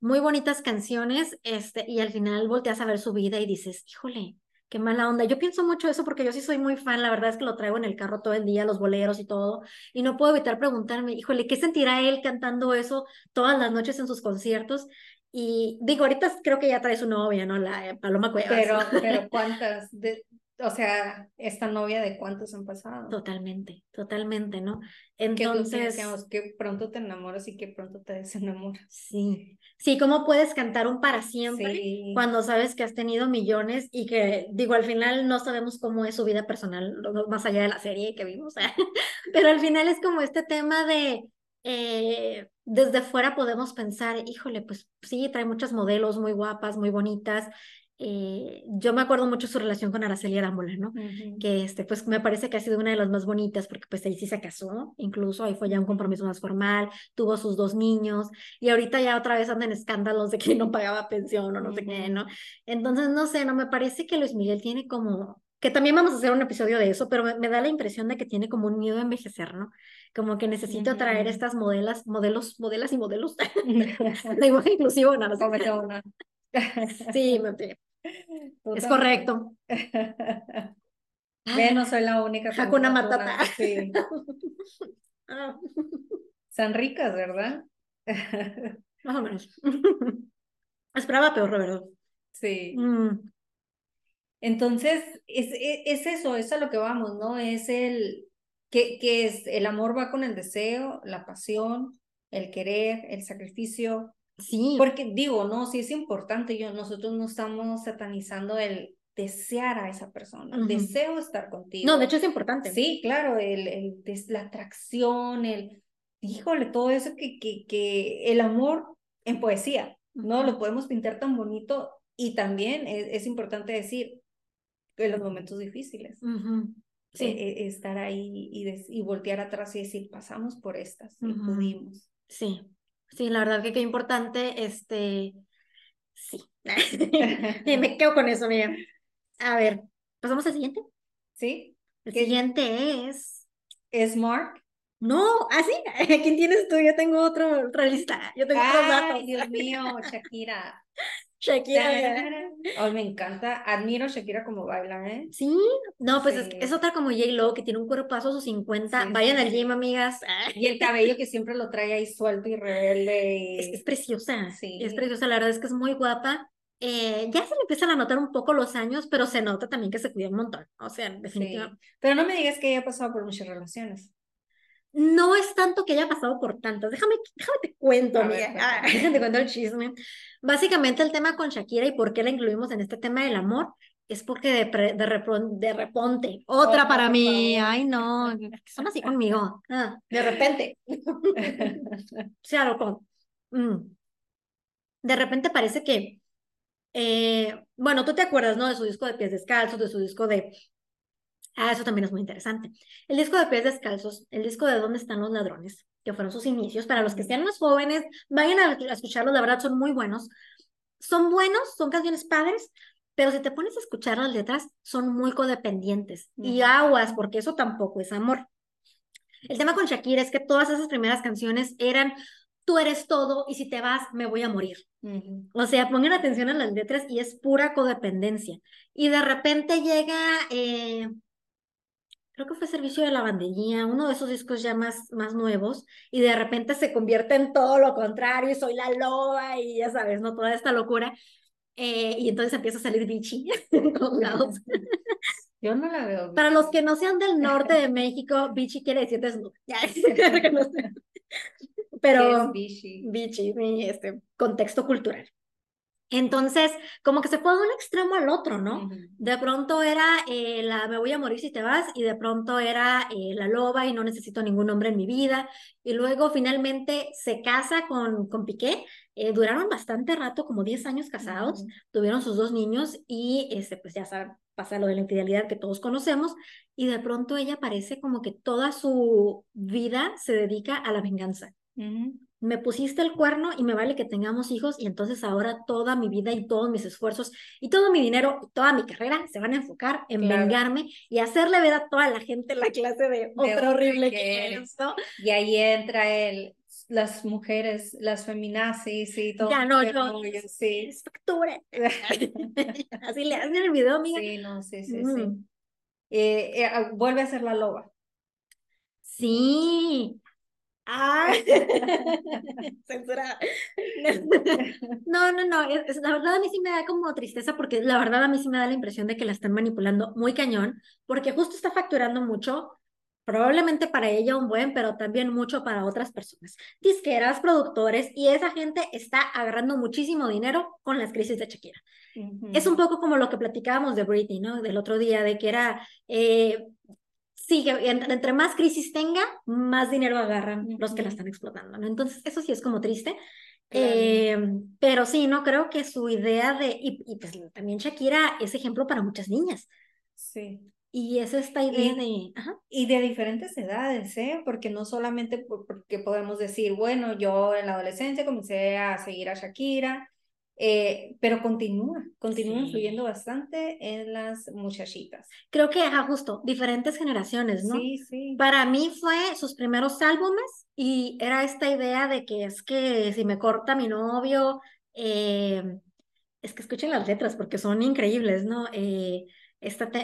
muy bonitas canciones, este, y al final volteas a ver su vida y dices, híjole, qué mala onda. Yo pienso mucho eso porque yo sí soy muy fan, la verdad es que lo traigo en el carro todo el día, los boleros y todo, y no puedo evitar preguntarme, híjole, ¿qué sentirá él cantando eso todas las noches en sus conciertos? Y digo, ahorita creo que ya trae su novia, ¿no? La eh, Paloma Cuevas. Pero, pero ¿cuántas? De, o sea, esta novia de cuántos han pasado. Totalmente, totalmente, ¿no? Entonces. Que, pronto te enamoras y que pronto te desenamoras. Sí. Sí, ¿cómo puedes cantar un para siempre cuando sabes que has tenido millones y que, digo, al final no sabemos cómo es su vida personal, más allá de la serie que vimos, pero al final es como este tema de. Eh, desde fuera podemos pensar, híjole, pues sí, trae muchas modelos muy guapas, muy bonitas, eh, yo me acuerdo mucho su relación con Araceli Arámbula, ¿no? Que este, pues me parece que ha sido una de las más bonitas porque pues ahí sí se casó, incluso ahí fue ya un compromiso más formal, tuvo sus dos niños y ahorita ya otra vez andan escándalos de que no pagaba pensión o no sé qué, ¿no? Entonces, no sé, no me parece que Luis Miguel tiene como, que también vamos a hacer un episodio de eso, pero me, da la impresión de que tiene como un miedo a envejecer, ¿no? Como que necesito traer estas modelas, modelos, modelas y modelos de igual inclusivo, no, no sé. Sí, me, es correcto. no soy la única. Hakuna Matata. Sí. Son ricas, ¿verdad? Más o menos. Esperaba peor, ¿verdad? Sí. Mm. Entonces, es, e, es, eso, es a lo que vamos, ¿no? Es el que, que es el amor va con el deseo, la pasión, el querer, el sacrificio, Sí. Porque digo, no, sí es importante, yo, nosotros no estamos satanizando el desear a esa persona, deseo estar contigo. No, de hecho es importante. Sí, claro, el, el, la atracción, el, híjole, todo eso que, que, que el amor en poesía, ¿no? Lo podemos pintar tan bonito y también es, importante decir en los momentos difíciles. sí. E, e, estar ahí y, y voltear atrás y decir, pasamos por estas y pudimos. Sí, Sí, la verdad que qué importante, este, sí. me quedo con eso, mira. A ver, ¿pasamos al siguiente? Sí. El siguiente es... ¿Es Mark? No, ¿ah, sí? ¿Quién tienes tú? Yo tengo otro, otra lista. Yo tengo Ay, Dios mío, Shakira. Shakira. Oh, me encanta. Admiro a Shakira como baila, ¿eh? Sí, no, pues Es, otra como J-Lo que tiene un cuerpazo a sus 50. Vayan al gym, amigas. Y el cabello que siempre lo trae ahí suelto y rebelde. Es, preciosa. Sí. Es preciosa. La verdad es que es muy guapa. Eh, ya se le empiezan a notar un poco los años, pero se nota también que se cuida un montón. O sea, definitivamente. Pero no me digas que ella ha pasado por muchas relaciones no es tanto que haya pasado por tantas. Déjame, déjame te cuento, amiga. Ah, te cuento el chisme. Básicamente el tema con Shakira y por qué la incluimos en este tema del amor es porque de, de, de reponte, otra para mí, ay no, son así conmigo, ah, de repente. loco. Mm. De repente parece que, eh, bueno, tú te acuerdas, ¿no? De su disco de pies descalzos, de su disco de Ah, eso también es muy interesante. El disco de pies descalzos, el disco de ¿Dónde están los ladrones? que fueron sus inicios. Para los que sean más jóvenes, vayan a, escucharlos, la verdad son muy buenos. Son buenos, son canciones padres, pero si te pones a escuchar las letras, son muy codependientes. Y aguas, porque eso tampoco es amor. El tema con Shakira es que todas esas primeras canciones eran tú eres todo y si te vas me voy a morir. O sea, pongan atención a las letras y es pura codependencia. Y de repente llega eh, creo que fue Servicio de Lavandería, uno de esos discos ya más, más nuevos, y de repente se convierte en todo lo contrario, y soy la loba, y ya sabes, ¿no? Toda esta locura. Eh, y entonces empieza a salir bichi todos lados. Yo no la veo. Para los que no sean del norte de México, bichi quiere decir desnudo. Pero bichi? bichi, este contexto cultural. Entonces, como que se fue de un extremo al otro, ¿no? De pronto era eh, la me voy a morir si te vas, y de pronto era eh, la loba y no necesito ningún hombre en mi vida. Y luego finalmente se casa con, con Piqué. Eh, duraron bastante rato, como 10 años casados, tuvieron sus dos niños y este, pues ya saben, pasa lo de la infidelidad que todos conocemos. Y de pronto ella parece como que toda su vida se dedica a la venganza me pusiste el cuerno y me vale que tengamos hijos y entonces ahora toda mi vida y todos mis esfuerzos y todo mi dinero y toda mi carrera se van a enfocar en vengarme y hacerle ver a toda la gente la clase de otro horrible que, eres. Y ahí entra el las mujeres, las feminazis y todo. Ya no, yo, sí. Así le hacen el video, amiga. Sí, no, sí, sí, sí. Mm. Eh, eh, ah, vuelve a ser la loba. Sí, Ah, censurada. No, no, no, es, la verdad a mí sí me da como tristeza porque la verdad a mí sí me da la impresión de que la están manipulando muy cañón porque justo está facturando mucho, probablemente para ella un buen, pero también mucho para otras personas, disqueras, productores y esa gente está agarrando muchísimo dinero con las crisis de Shakira. Es un poco como lo que platicábamos de Britney, ¿no? Del otro día, de que era, eh, sí, entre más crisis tenga, más dinero agarran los que la están explotando, ¿no? Entonces, eso sí es como triste. Eh, pero sí, no creo que su idea de, y, pues también Shakira es ejemplo para muchas niñas. Sí. Y es esta idea de... Y de diferentes edades, ¿eh? Porque no solamente porque podemos decir, bueno, yo en la adolescencia comencé a seguir a Shakira, eh, pero continúa, continúa influyendo bastante en las muchachitas. Creo que, ajá, justo, diferentes generaciones, ¿no? Sí, sí. Para mí fue sus primeros álbumes y era esta idea de que es que si me corta mi novio, eh, es que escuchen las letras porque son increíbles, ¿no? Eh, esta te,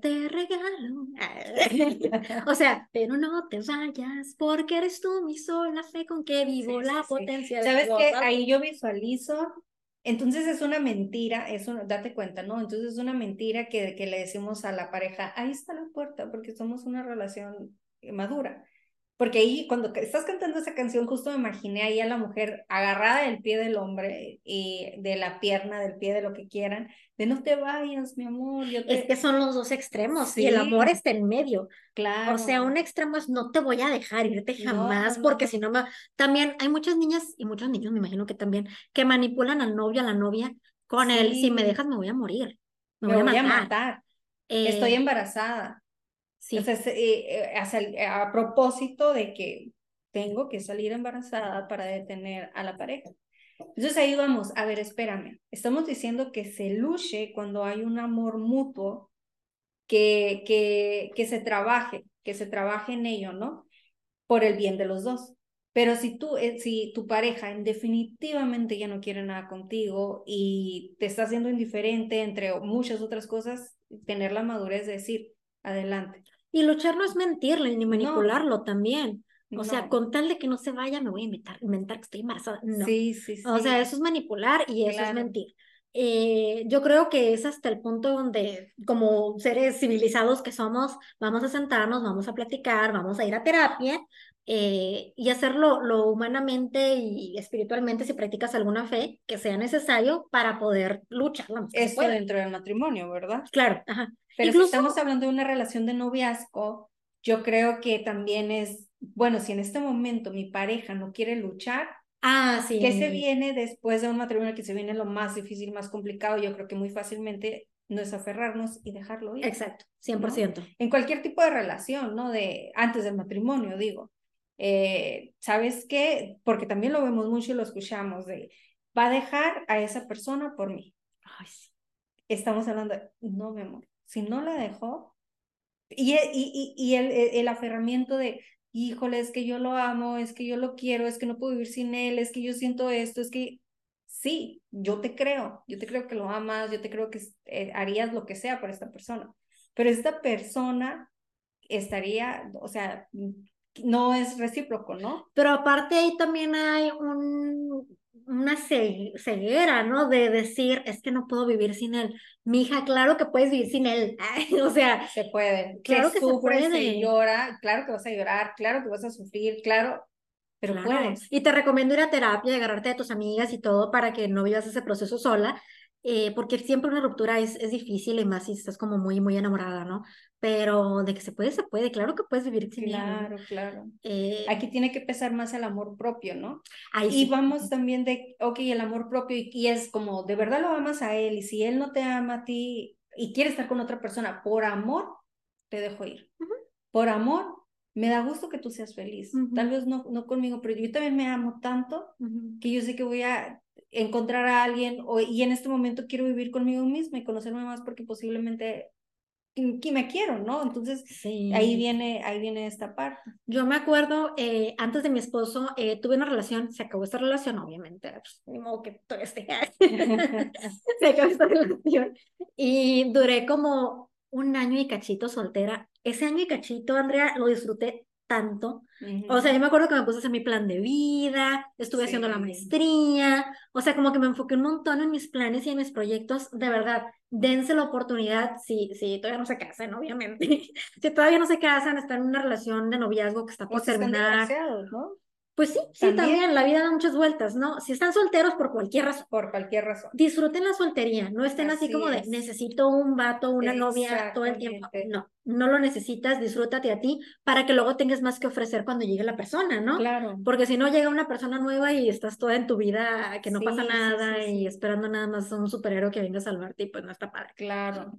te regalo. o sea, pero no te vayas porque eres tú mi sol, la fe con que vivo, la potencia. ¿Sabes qué? Ahí yo visualizo entonces es una mentira, es date cuenta, ¿no? Entonces es una mentira que, que le decimos a la pareja, ahí está la puerta, porque somos una relación madura. Porque ahí, cuando estás cantando esa canción, justo me imaginé ahí a la mujer agarrada del pie del hombre y de la pierna, del pie, de lo que quieran, de no te vayas, mi amor. Es que son los dos extremos y el amor está en medio. Claro. O sea, un extremo es no te voy a dejar irte jamás, porque si no me... También hay muchas niñas y muchos niños, me imagino que también, que manipulan al novio, a la novia, con él, si me dejas me voy a morir. Me, voy, a matar. Estoy eh, embarazada. Sí. Entonces, eh, eh, a propósito de que tengo que salir embarazada para detener a la pareja. Entonces ahí vamos, a ver, espérame, estamos diciendo que se luche cuando hay un amor mutuo, que, que, que se trabaje, que se trabaje en ello, ¿no? Por el bien de los dos. Pero si tú, eh, si tu pareja definitivamente ya no quiere nada contigo y te está haciendo indiferente entre muchas otras cosas, tener la madurez de decir, adelante. Y luchar no es mentirle ni manipularlo también. O sea, con tal de que no se vaya, me voy a inventar, inventar que estoy embarazada. No. Sí, sí, sí. O sea, eso es manipular y eso es mentir. Eh, yo creo que es hasta el punto donde, como seres civilizados que somos, vamos a sentarnos, vamos a platicar, vamos a ir a terapia eh, y hacerlo lo humanamente y espiritualmente, si practicas alguna fe, que sea necesario para poder luchar. Eso dentro del matrimonio, ¿verdad? Claro, ajá. Pero si estamos hablando de una relación de noviazgo, yo creo que también es, bueno, si en este momento mi pareja no quiere luchar, ah, sí. ¿qué se viene después de un matrimonio que se viene lo más difícil, más complicado? Yo creo que muy fácilmente no es aferrarnos y dejarlo ir. Exacto, 100%. En cualquier tipo de relación, ¿no? De antes del matrimonio, digo. Eh, ¿Sabes qué? Porque también lo vemos mucho y lo escuchamos de, va a dejar a esa persona por mí. Ay, sí. Estamos hablando de, no, mi amor, si no la dejó, y, y, y, el, el, aferramiento de, híjole, es que yo lo amo, es que yo lo quiero, es que no puedo vivir sin él, es que yo siento esto, es que sí, yo te creo, yo te creo que lo amas, yo te creo que eh, harías lo que sea por esta persona, pero esta persona estaría, o sea, no es recíproco, ¿no? Pero aparte ahí también hay un, una ceguera, ¿no? De decir, es que no puedo vivir sin él. Mi hija, claro que puedes vivir sin él. o sea, se puede. Claro que se puede. Se llora, claro que vas a llorar, claro que vas a sufrir, claro, pero puedes. Y te recomiendo ir a terapia, agarrarte de tus amigas y todo para que no vivas ese proceso sola. Eh, porque siempre una ruptura es, es difícil y más si estás como muy, muy enamorada, ¿no? Pero de que se puede, se puede, claro que puedes vivir sin Claro, claro. Eh, Aquí tiene que pesar más el amor propio, ¿no? Ahí y vamos también de, ok, el amor propio y, es como, de verdad lo amas a él y si él no te ama a ti y quiere estar con otra persona, por amor, te dejo ir. Por amor, me da gusto que tú seas feliz. Tal vez no, no conmigo, pero yo también me amo tanto que yo sé que voy a encontrar a alguien o, y en este momento quiero vivir conmigo misma y conocerme más porque posiblemente que me quiero, ¿no? Entonces, ahí viene, ahí viene esta parte. Yo me acuerdo, eh, antes de mi esposo, eh, tuve una relación, se acabó esta relación, obviamente, pues, ni modo que todo este se acabó esta relación, y duré como un año y cachito soltera. Ese año y cachito, Andrea, lo disfruté tanto. O sea, yo me acuerdo que me puse a hacer mi plan de vida, estuve haciendo la maestría, o sea, como que me enfoqué un montón en mis planes y en mis proyectos. De verdad, dense la oportunidad, si, si todavía no se casan, obviamente. si todavía no se casan, están en una relación de noviazgo que está por terminar. ¿no? Pues sí, sí, también la vida da muchas vueltas, ¿no? Si están solteros por cualquier razón. Por cualquier razón. Disfruten la soltería, no estén así, como de necesito un vato, una novia todo el tiempo. No, no lo necesitas, disfrútate a ti para que luego tengas más que ofrecer cuando llegue la persona, ¿no? Claro. Porque si no llega una persona nueva y estás toda en tu vida que no pasa nada y esperando nada más a un superhéroe que venga a salvarte y pues no está padre. Claro.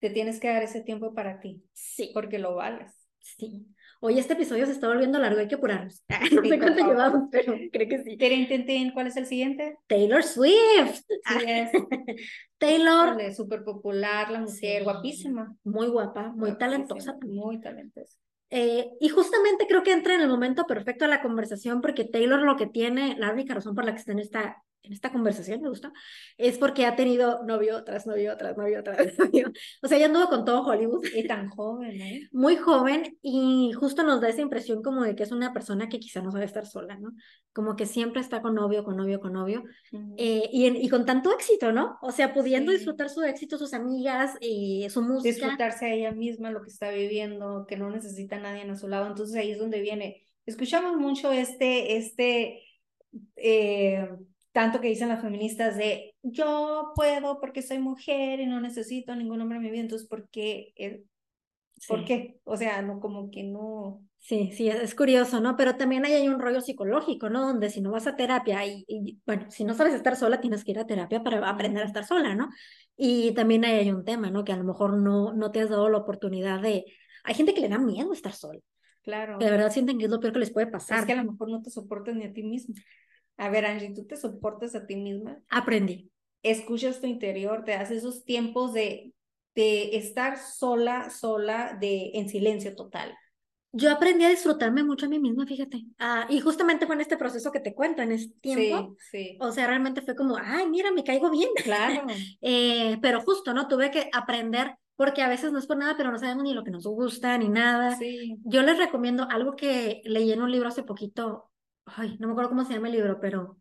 Te tienes que dar ese tiempo para ti. Sí. Porque lo vales. Sí. Oye, este episodio se está volviendo largo, hay que apurarnos. no sé cuánto llevamos, pero creo que sí. ¿Cuál es el siguiente? Taylor Swift. Sí es. Taylor. Súper popular, la mujer, guapísima. Muy guapa, muy talentosa. Muy talentosa. Eh, y justamente creo que entra en el momento perfecto a la conversación porque Taylor lo que tiene, la única razón por la que está en esta en esta conversación, me gusta, es porque ha tenido novio tras novio tras novio tras novio. O sea, ya anduvo con todo Hollywood. Y tan joven, ¿eh? Muy joven y justo nos da esa impresión como de que es una persona que quizá no sabe estar sola, ¿no? Como que siempre está con novio, con novio, con novio. Eh, y, y, con tanto éxito, ¿no? O sea, pudiendo disfrutar su éxito, sus amigas, y su música. Disfrutarse a ella misma, lo que está viviendo, que no necesita a nadie a su lado. Entonces ahí es donde viene. Escuchamos mucho este, este, eh, tanto que dicen las feministas de yo puedo porque soy mujer y no necesito ningún hombre en mi vida, entonces ¿por qué? Eh, ¿Por qué? O sea, no, como que no. Sí, sí, es curioso, ¿no? Pero también ahí hay un rollo psicológico, ¿no? Donde si no vas a terapia y, bueno, si no sabes estar sola, tienes que ir a terapia para aprender a estar sola, ¿no? Y también ahí hay un tema, ¿no? Que a lo mejor no, no te has dado la oportunidad de... Hay gente que le da miedo estar sola. Claro. Que de verdad sienten que es lo peor que les puede pasar. Es que a lo mejor no te soportas ni a ti mismo. A ver, Angie, ¿tú te soportas a ti misma? Aprendí. Escuchas tu interior, te das esos tiempos de, de estar sola, sola, de, en silencio total. Yo aprendí a disfrutarme mucho a mí misma, fíjate. Ah, y justamente fue en este proceso que te cuento, en este tiempo. Sí, sí. O sea, realmente fue como, ay, mira, me caigo bien. Claro. eh, pero justo, ¿no? Tuve que aprender, porque a veces no es por nada, pero no sabemos ni lo que nos gusta, ni nada. Sí. Yo les recomiendo algo que leí en un libro hace poquito, ay, no me acuerdo cómo se llama el libro, pero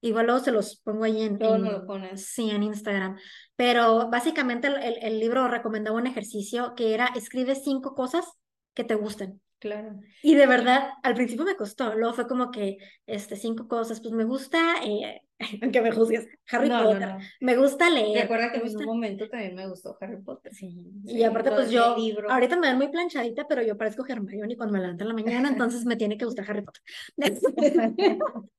igual luego se los pongo ahí en, lo pones. Sí, en Instagram. Pero básicamente el, el, libro recomendaba un ejercicio que era escribe cinco cosas que te gusten. Claro. Y de verdad, al principio me costó, luego fue como que, este, cinco cosas, pues me gusta, eh, aunque me juzgues, Harry Potter, me gusta leer. Recuerda que en un momento también me gustó Harry Potter. Sí, y aparte pues yo, ahorita me ven muy planchadita, pero yo parezco Hermione cuando me levanto en la mañana, entonces me tiene que gustar Harry Potter.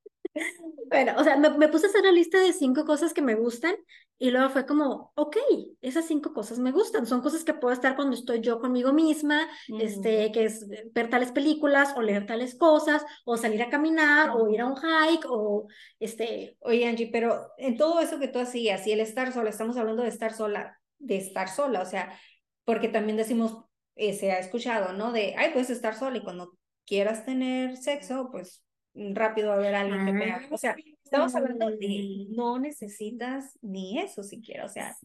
Bueno, o sea, me, puse a hacer la lista de cinco cosas que me gustan y luego fue como, ok, esas cinco cosas me gustan, son cosas que puedo estar cuando estoy yo conmigo misma, este, que es ver tales películas o leer tales cosas o salir a caminar o ir a un hike o este... Oye Angie, pero en todo eso que tú hacías y el estar sola, estamos hablando de estar sola, de estar sola, o sea, porque también decimos, eh, se ha escuchado, ¿no? De, ay, puedes estar sola y cuando quieras tener sexo, pues rápido a ver a alguien que te haga. O sea, estamos hablando de no necesitas ni eso siquiera. O sea,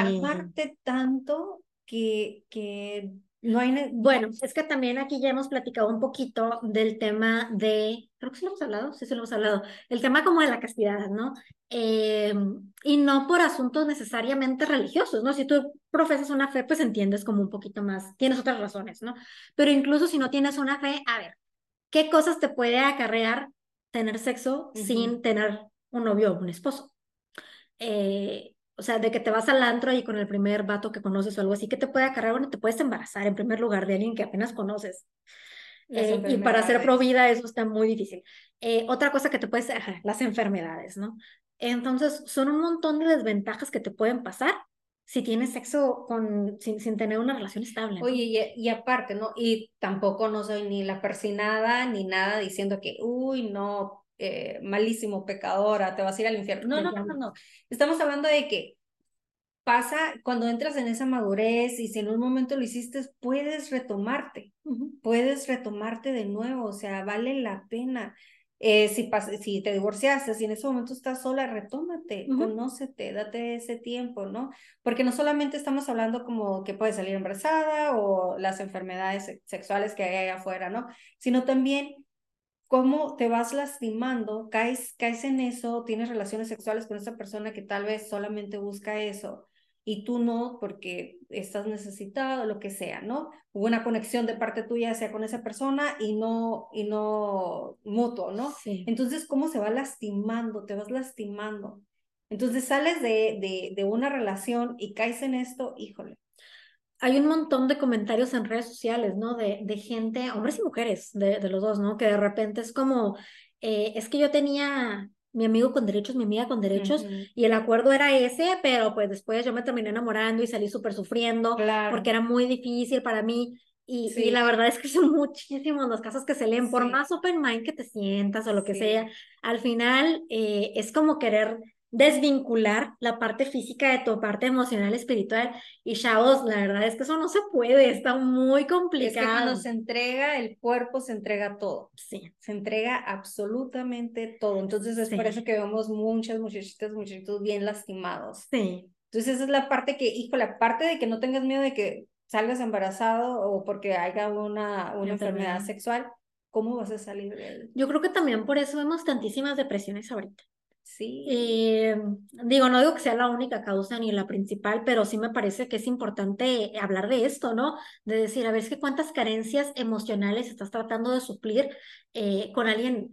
amarte tanto que, que No hay... Bueno, es que también aquí ya hemos platicado un poquito del tema de, creo que sí lo hemos hablado, sí, sí lo hemos hablado, el tema como de la castidad, ¿no? Eh, y no por asuntos necesariamente religiosos, ¿no? Si tú profesas una fe, pues entiendes como un poquito más, tienes otras razones, ¿no? Pero incluso si no tienes una fe, a ver, ¿qué cosas te puede acarrear tener sexo sin tener un novio o un esposo? Eh, o sea, de que te vas al antro y con el primer vato que conoces o algo así, ¿qué te puede acarrear? Bueno, te puedes embarazar en primer lugar de alguien que apenas conoces. Eh, y para ser provida eso está muy difícil. Eh, otra cosa que te puede ser, las enfermedades, ¿no? Entonces, son un montón de desventajas que te pueden pasar si tienes sexo con, sin, sin tener una relación estable. Oye, y, y, aparte, ¿no? Y tampoco no soy ni la persinada ni nada diciendo que, uy, no, eh, malísimo, pecadora, te vas a ir al infierno. No, no, no, no. Estamos hablando de que pasa cuando entras en esa madurez y si en un momento lo hiciste, puedes retomarte, puedes retomarte de nuevo, o sea, vale la pena. Eh, si, si te divorciaste, si en ese momento estás sola, retómate, conócete, date ese tiempo, ¿no? Porque no solamente estamos hablando como que puedes salir embarazada o las enfermedades sexuales que hay allá afuera, ¿no? Sino también cómo te vas lastimando, caes, caes en eso, tienes relaciones sexuales con esa persona que tal vez solamente busca eso y tú no porque estás necesitado, lo que sea, ¿no? Hubo una conexión de parte tuya hacia con esa persona y no, y no mutuo, ¿no? Sí. Entonces, ¿cómo se va lastimando? Te vas lastimando. Entonces sales de, de, de una relación y caes en esto, híjole, hay un montón de comentarios en redes sociales, ¿no? De, de gente, hombres y mujeres, de, de, los dos, ¿no? Que de repente es como, eh, es que yo tenía mi amigo con derechos, mi amiga con derechos, y el acuerdo era ese, pero pues después yo me terminé enamorando y salí súper sufriendo, porque era muy difícil para mí. Y, y, la verdad es que son muchísimos los casos que se leen, por más open mind que te sientas o lo que sea, al final eh, es como querer desvincular la parte física de tu parte emocional, espiritual. Y chavos, la verdad es que eso no se puede, está muy complicado. Es que cuando se entrega, el cuerpo se entrega todo. Sí. Se entrega absolutamente todo. Entonces es por eso que vemos muchas muchachitas, muchachitos bien lastimados. Sí. Entonces esa es la parte que, hijo, la parte de que no tengas miedo de que salgas embarazado o porque haya una, una enfermedad sexual, ¿cómo vas a salir de él? Yo creo que también por eso vemos tantísimas depresiones ahorita. Sí. Eh, digo, no digo que sea la única causa ni la principal, pero sí me parece que es importante hablar de esto, ¿no? De decir, a ver, es que cuántas carencias emocionales estás tratando de suplir eh, con alguien.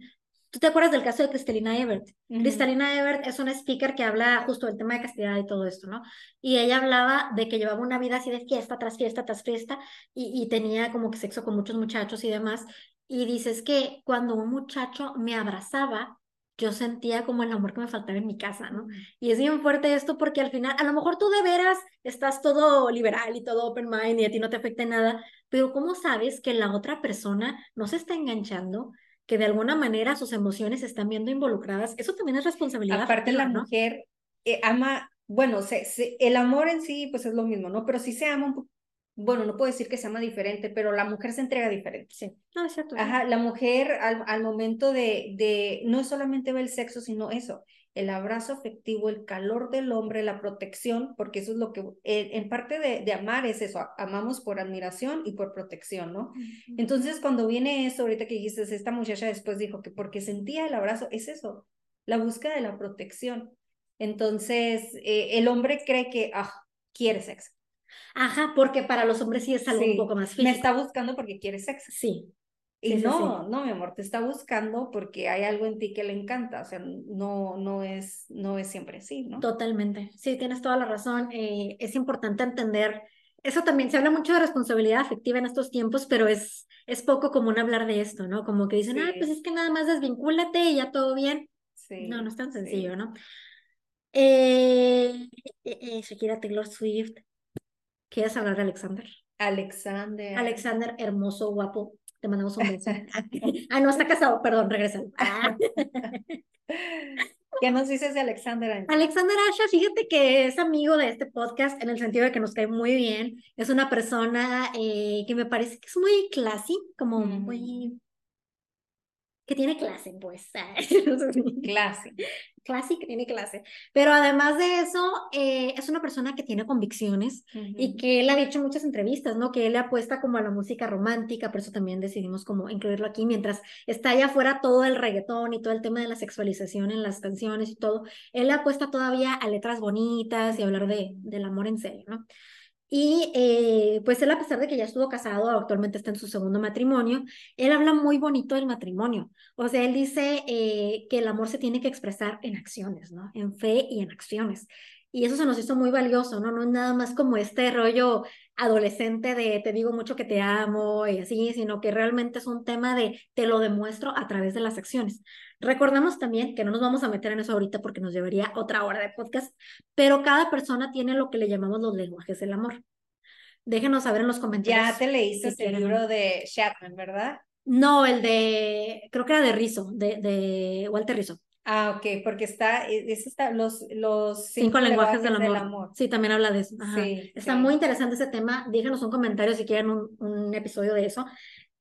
¿Tú te acuerdas del caso de Cristalina Ebert? Cristalina Ebert es una speaker que habla justo del tema de castidad y todo esto, ¿no? Y ella hablaba de que llevaba una vida así de fiesta tras fiesta tras fiesta y, y tenía como que sexo con muchos muchachos y demás. Y dices que cuando un muchacho me abrazaba, yo sentía como el amor que me faltaba en mi casa, ¿no? Y es bien fuerte esto porque al final, a lo mejor tú de veras estás todo liberal y todo open mind y a ti no te afecta nada, pero ¿cómo sabes que la otra persona no se está enganchando? que de alguna manera sus emociones se están viendo involucradas, eso también es responsabilidad. Aparte la mujer eh, ama, bueno, se, el amor en sí pues es lo mismo, ¿no? Pero si se ama un, bueno, no puedo decir que se ama diferente, pero la mujer se entrega diferente. Sí, no, es cierto. Ajá, la mujer al, al momento de, de, no solamente ve el sexo, sino eso, el abrazo afectivo, el calor del hombre, la protección, porque eso es lo que, eh, en parte de, de, amar es eso, amamos por admiración y por protección, ¿no? Entonces, cuando viene eso, ahorita que dijiste, esta muchacha después dijo que porque sentía el abrazo, es eso, la búsqueda de la protección. Entonces, eh, el hombre cree que, ah, quiere sexo Ajá, porque para los hombres sí es algo un poco más físico. Me está buscando porque quiere sexo. Sí. Y no, no, mi amor, te está buscando porque hay algo en ti que le encanta, o sea, no, no es, no es siempre así, ¿no? Totalmente, sí, tienes toda la razón. Eh, es importante entender, eso también se habla mucho de responsabilidad afectiva en estos tiempos, pero es, es poco común hablar de esto, ¿no? Como que dicen, ah, pues es que nada más desvincúlate y ya todo bien. Sí, no, no es tan sencillo, ¿no? Eh, eh, eh, Shakira Taylor Swift ¿Quieres hablar de Alexander? Alexander. Alexander, hermoso, guapo. Te mandamos un beso. ah, no, está casado, perdón, regresa. ¿Qué nos dices de Alexander? Alexander Asha, fíjate que es amigo de este podcast en el sentido de que nos cae muy bien. Es una persona eh, que me parece que es muy classy, como muy que tiene clase, pues. clase. Clase que tiene clase. Pero además de eso, eh, es una persona que tiene convicciones y que él ha dicho en muchas entrevistas, ¿no? Que él le apuesta como a la música romántica, por eso también decidimos como incluirlo aquí, mientras está allá afuera todo el reggaetón y todo el tema de la sexualización en las canciones y todo, él le apuesta todavía a letras bonitas y hablar de, del amor en serio, ¿no? Y eh, pues él, a pesar de que ya estuvo casado, actualmente está en su segundo matrimonio, él habla muy bonito del matrimonio. O sea, él dice eh, que el amor se tiene que expresar en acciones, ¿no? En fe y en acciones. Y eso se nos hizo muy valioso, ¿no? No es nada más como este rollo adolescente de te digo mucho que te amo y así, sino que realmente es un tema de te lo demuestro a través de las acciones. Recordamos también que no nos vamos a meter en eso ahorita porque nos llevaría otra hora de podcast, pero cada persona tiene lo que le llamamos los lenguajes del amor. Déjenos saber en los comentarios. Ya te leíste el libro de Chapman, ¿verdad? No, el de, creo que era de Rizzo, de, de Walter Rizzo. Ah, ok, porque está, e, es está, los, los cinco, lenguajes, del, amor. Sí, también habla de eso. Sí, está muy interesante ese tema. Déjenos un comentario si quieren un, un episodio de eso.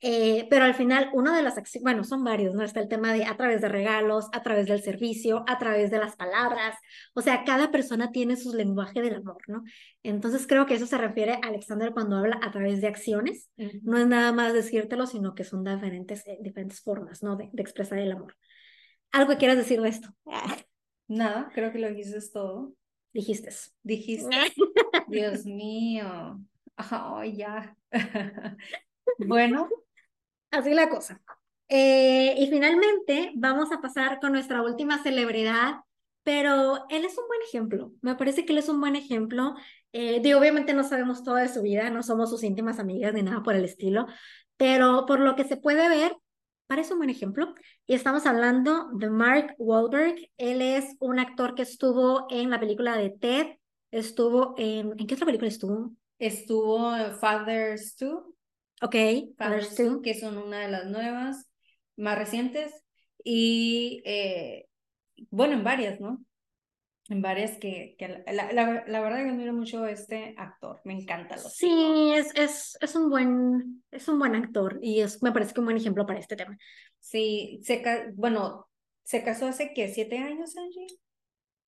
Eh, pero al final, una de las acciones, bueno, son varios, ¿no? Está el tema de a través de regalos, a través del servicio, a través de las palabras. O sea, cada persona tiene su lenguaje del amor, ¿no? Entonces creo que eso se refiere a Alexander cuando habla a través de acciones. No es nada más decírtelo, sino que son diferentes, eh, diferentes formas, ¿no? De, de, expresar el amor. ¿Algo que quieras decir de esto? Nada, creo que lo dijiste todo. Dijiste. Dijiste. Dios mío. Oh, ya. bueno, Así la cosa. Eh, y finalmente vamos a pasar con nuestra última celebridad, pero él es un buen ejemplo. Me parece que él es un buen ejemplo. Eh, obviamente no sabemos toda de su vida, no somos sus íntimas amigas ni nada por el estilo, pero por lo que se puede ver, parece un buen ejemplo. Y estamos hablando de Mark Wahlberg. Él es un actor que estuvo en la película de Ted, estuvo en... ¿En qué otra película estuvo? Estuvo en Fathers 2. Ok, Fathers 2, que son una de las nuevas, más recientes. Y eh, bueno, en varias, ¿no? En varias que, que la, la, la, verdad que admiro mucho a este actor, me encanta. Lo sí, es, es, es, un buen, es un buen actor y es, me parece que un buen ejemplo para este tema. Sí, se, bueno, se casó hace que siete años, Angie.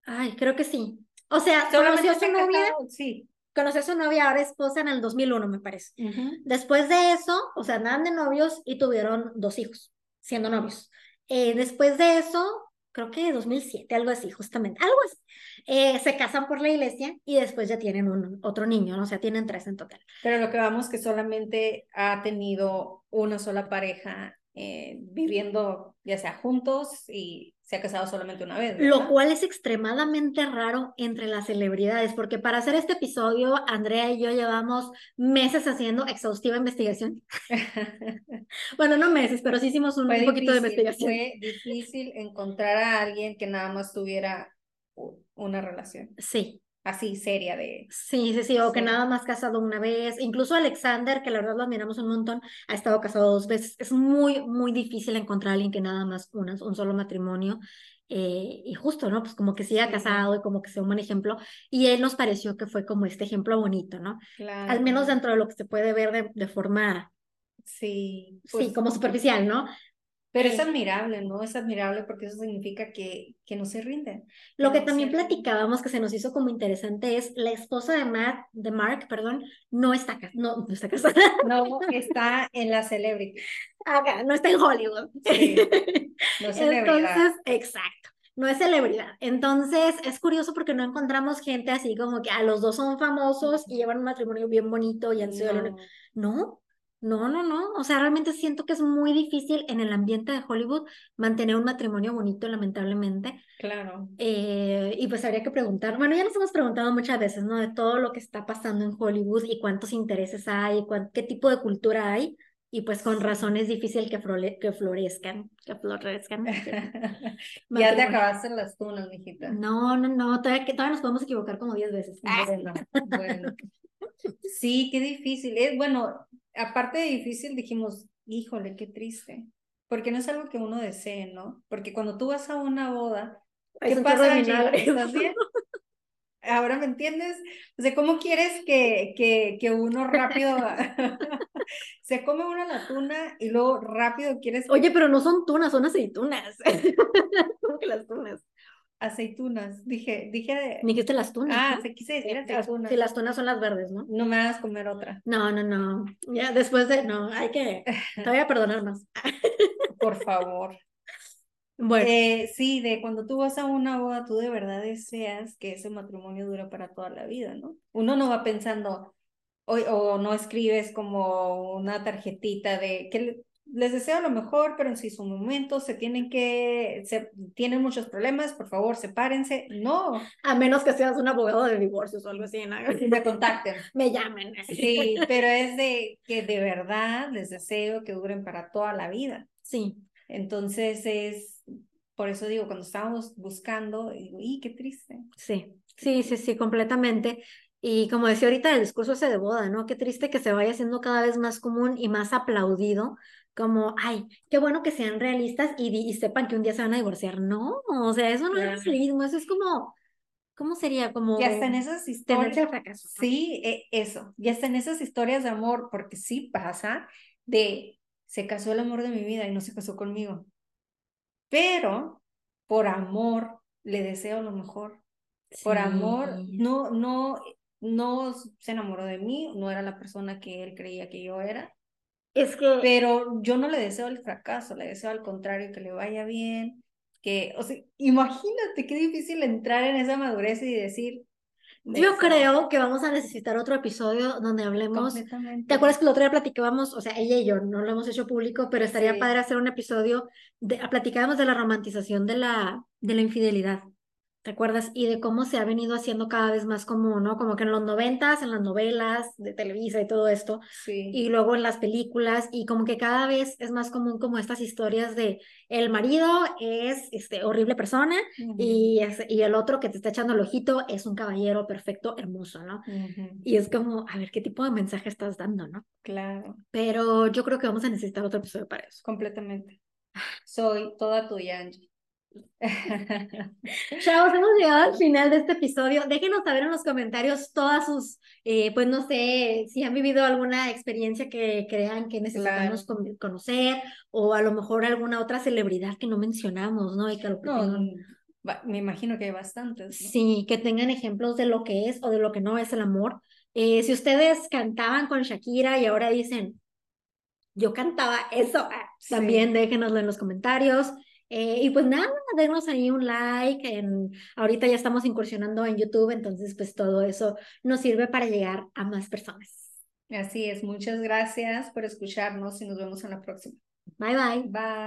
Ay, creo que sí. O sea, conoció a su novia. Sí conoció a su novia, ahora esposa, en el 2001, me parece. Después de eso, o sea, andaban de novios y tuvieron dos hijos, siendo novios. Eh, después de eso, creo que 2007, algo así, justamente, algo así. Eh, se casan por la iglesia y después ya tienen un, otro niño, ¿no? o sea, tienen tres en total. Pero lo que vamos que solamente ha tenido una sola pareja eh, viviendo ya sea juntos y se ha casado solamente una vez. Lo cual es extremadamente raro entre las celebridades, porque para hacer este episodio, Andrea y yo llevamos meses haciendo exhaustiva investigación. bueno, no meses, pero sí hicimos un, poquito de investigación. Fue difícil encontrar a alguien que nada más tuviera una relación. Sí, así seria de... Sí, sí, sí, o que nada más casado una vez. Incluso Alexander, que la verdad lo admiramos un montón, ha estado casado dos veces. Es muy, muy difícil encontrar a alguien que nada más una, un solo matrimonio. Eh, y justo, ¿no? Pues como que siga casado y como que sea un buen ejemplo. Y él nos pareció que fue como este ejemplo bonito, ¿no? Claro. Al menos dentro de lo que se puede ver de, de forma... Sí. Pues, sí, como superficial, ¿no? Pero es admirable, ¿no? Es admirable porque eso significa que, que no se rinden. Lo que también platicábamos que se nos hizo como interesante es la esposa de Matt, de Mark, perdón, no está, no, no está casada. No, está en la celebrity. Acá, no está en Hollywood. Sí, no es celebridad. Entonces, exacto. No es celebridad. Entonces, es curioso porque no encontramos gente así como que a ah, los dos son famosos y llevan un matrimonio bien bonito y han sido... No. no, no, no, no. O sea, realmente siento que es muy difícil en el ambiente de Hollywood mantener un matrimonio bonito, lamentablemente. Claro. Eh, y pues habría que preguntar, bueno, ya nos hemos preguntado muchas veces, ¿no? De todo lo que está pasando en Hollywood y cuántos intereses hay, qué tipo de cultura hay. Y pues con razón es difícil que, que florezcan, que florezcan. ya te acabaste las tunas, mijita. No, no, no, todavía, todavía nos podemos equivocar como 10 veces. Bueno, bueno. Sí, qué difícil. Es, bueno, aparte de difícil, dijimos, híjole, qué triste, porque no es algo que uno desee, ¿no? Porque cuando tú vas a una boda, ¿qué pasa? ¿Estás bien? Ahora me entiendes? O sea, ¿cómo quieres que, que, que uno rápido se come una la tuna y luego rápido quieres... Oye, pero no son tunas, son aceitunas. ¿Cómo que las tunas? Aceitunas, dije, dije... Dijiste las tunas. Ah, se quise decir aceitunas. Sí, las tunas son las verdes, ¿no? No me hagas comer otra. No, no, no. Ya después de... No, hay que... Te voy a perdonar más. Por favor. Bueno. Eh, sí, de cuando tú vas a una boda, tú de verdad deseas que ese matrimonio dure para toda la vida, ¿no? Uno no va pensando, o, o no escribes como una tarjetita de que les deseo lo mejor, pero en su momento se tienen que, se, tienen muchos problemas, por favor, sepárense. No. A menos que seas un abogado de divorcios o algo así. ¿no? Me contacten. Me llamen. Sí, pero es de que de verdad les deseo que duren para toda la vida. Sí. Entonces es, por eso digo, cuando estábamos buscando, digo, ¡y qué triste! Sí, sí, sí, sí, completamente. Y como decía ahorita, el discurso ese de boda, ¿no? Qué triste que se vaya haciendo cada vez más común y más aplaudido, como, ay, qué bueno que sean realistas y, y sepan que un día se van a divorciar. No, o sea, eso no es realismo, eso es como, ¿cómo sería? Como... Ya en esas historias. Fracaso. Sí, e, eso, ya en esas historias de amor, porque sí pasa, de se casó el amor de mi vida y no se casó conmigo. Pero por amor le deseo lo mejor. Por amor, no, no, no se enamoró de mí, no era la persona que él creía que yo era. Es que... Pero yo no le deseo el fracaso, le deseo al contrario que le vaya bien, que, o sea, imagínate qué difícil entrar en esa madurez y decir, yo creo que vamos a necesitar otro episodio donde hablemos. ¿Te acuerdas que el otro día platicábamos, o sea, ella y yo, no lo hemos hecho público, pero estaría padre hacer un episodio de platicábamos de la romantización de la de la infidelidad. ¿Te acuerdas? Y de cómo se ha venido haciendo cada vez más común, ¿no? Como que en los noventas, en las novelas de Televisa y todo esto, sí. y luego en las películas, y como que cada vez es más común como estas historias de el marido es este horrible persona y, y el otro que te está echando el ojito es un caballero perfecto, hermoso, ¿no? Y es como, a ver, ¿qué tipo de mensaje estás dando, no? Claro. Pero yo creo que vamos a necesitar otro episodio para eso. Completamente. Soy toda tuya, Angie. Chavos, hemos llegado al final de este episodio. Déjenos saber en los comentarios todas sus, eh, pues no sé, si han vivido alguna experiencia que crean que necesitamos conocer o a lo mejor alguna otra celebridad que no mencionamos, ¿no? Y que lo me imagino que hay bastantes. Sí, que tengan ejemplos de lo que es o de lo que no es el amor. Eh, si ustedes cantaban con Shakira y ahora dicen, yo cantaba eso, ah, también déjenoslo en los comentarios. Eh, y pues nada, denos ahí un like. En, ahorita ya estamos incursionando en YouTube, entonces pues todo eso nos sirve para llegar a más personas. Así es, muchas gracias por escucharnos y nos vemos en la próxima. Bye bye. Bye.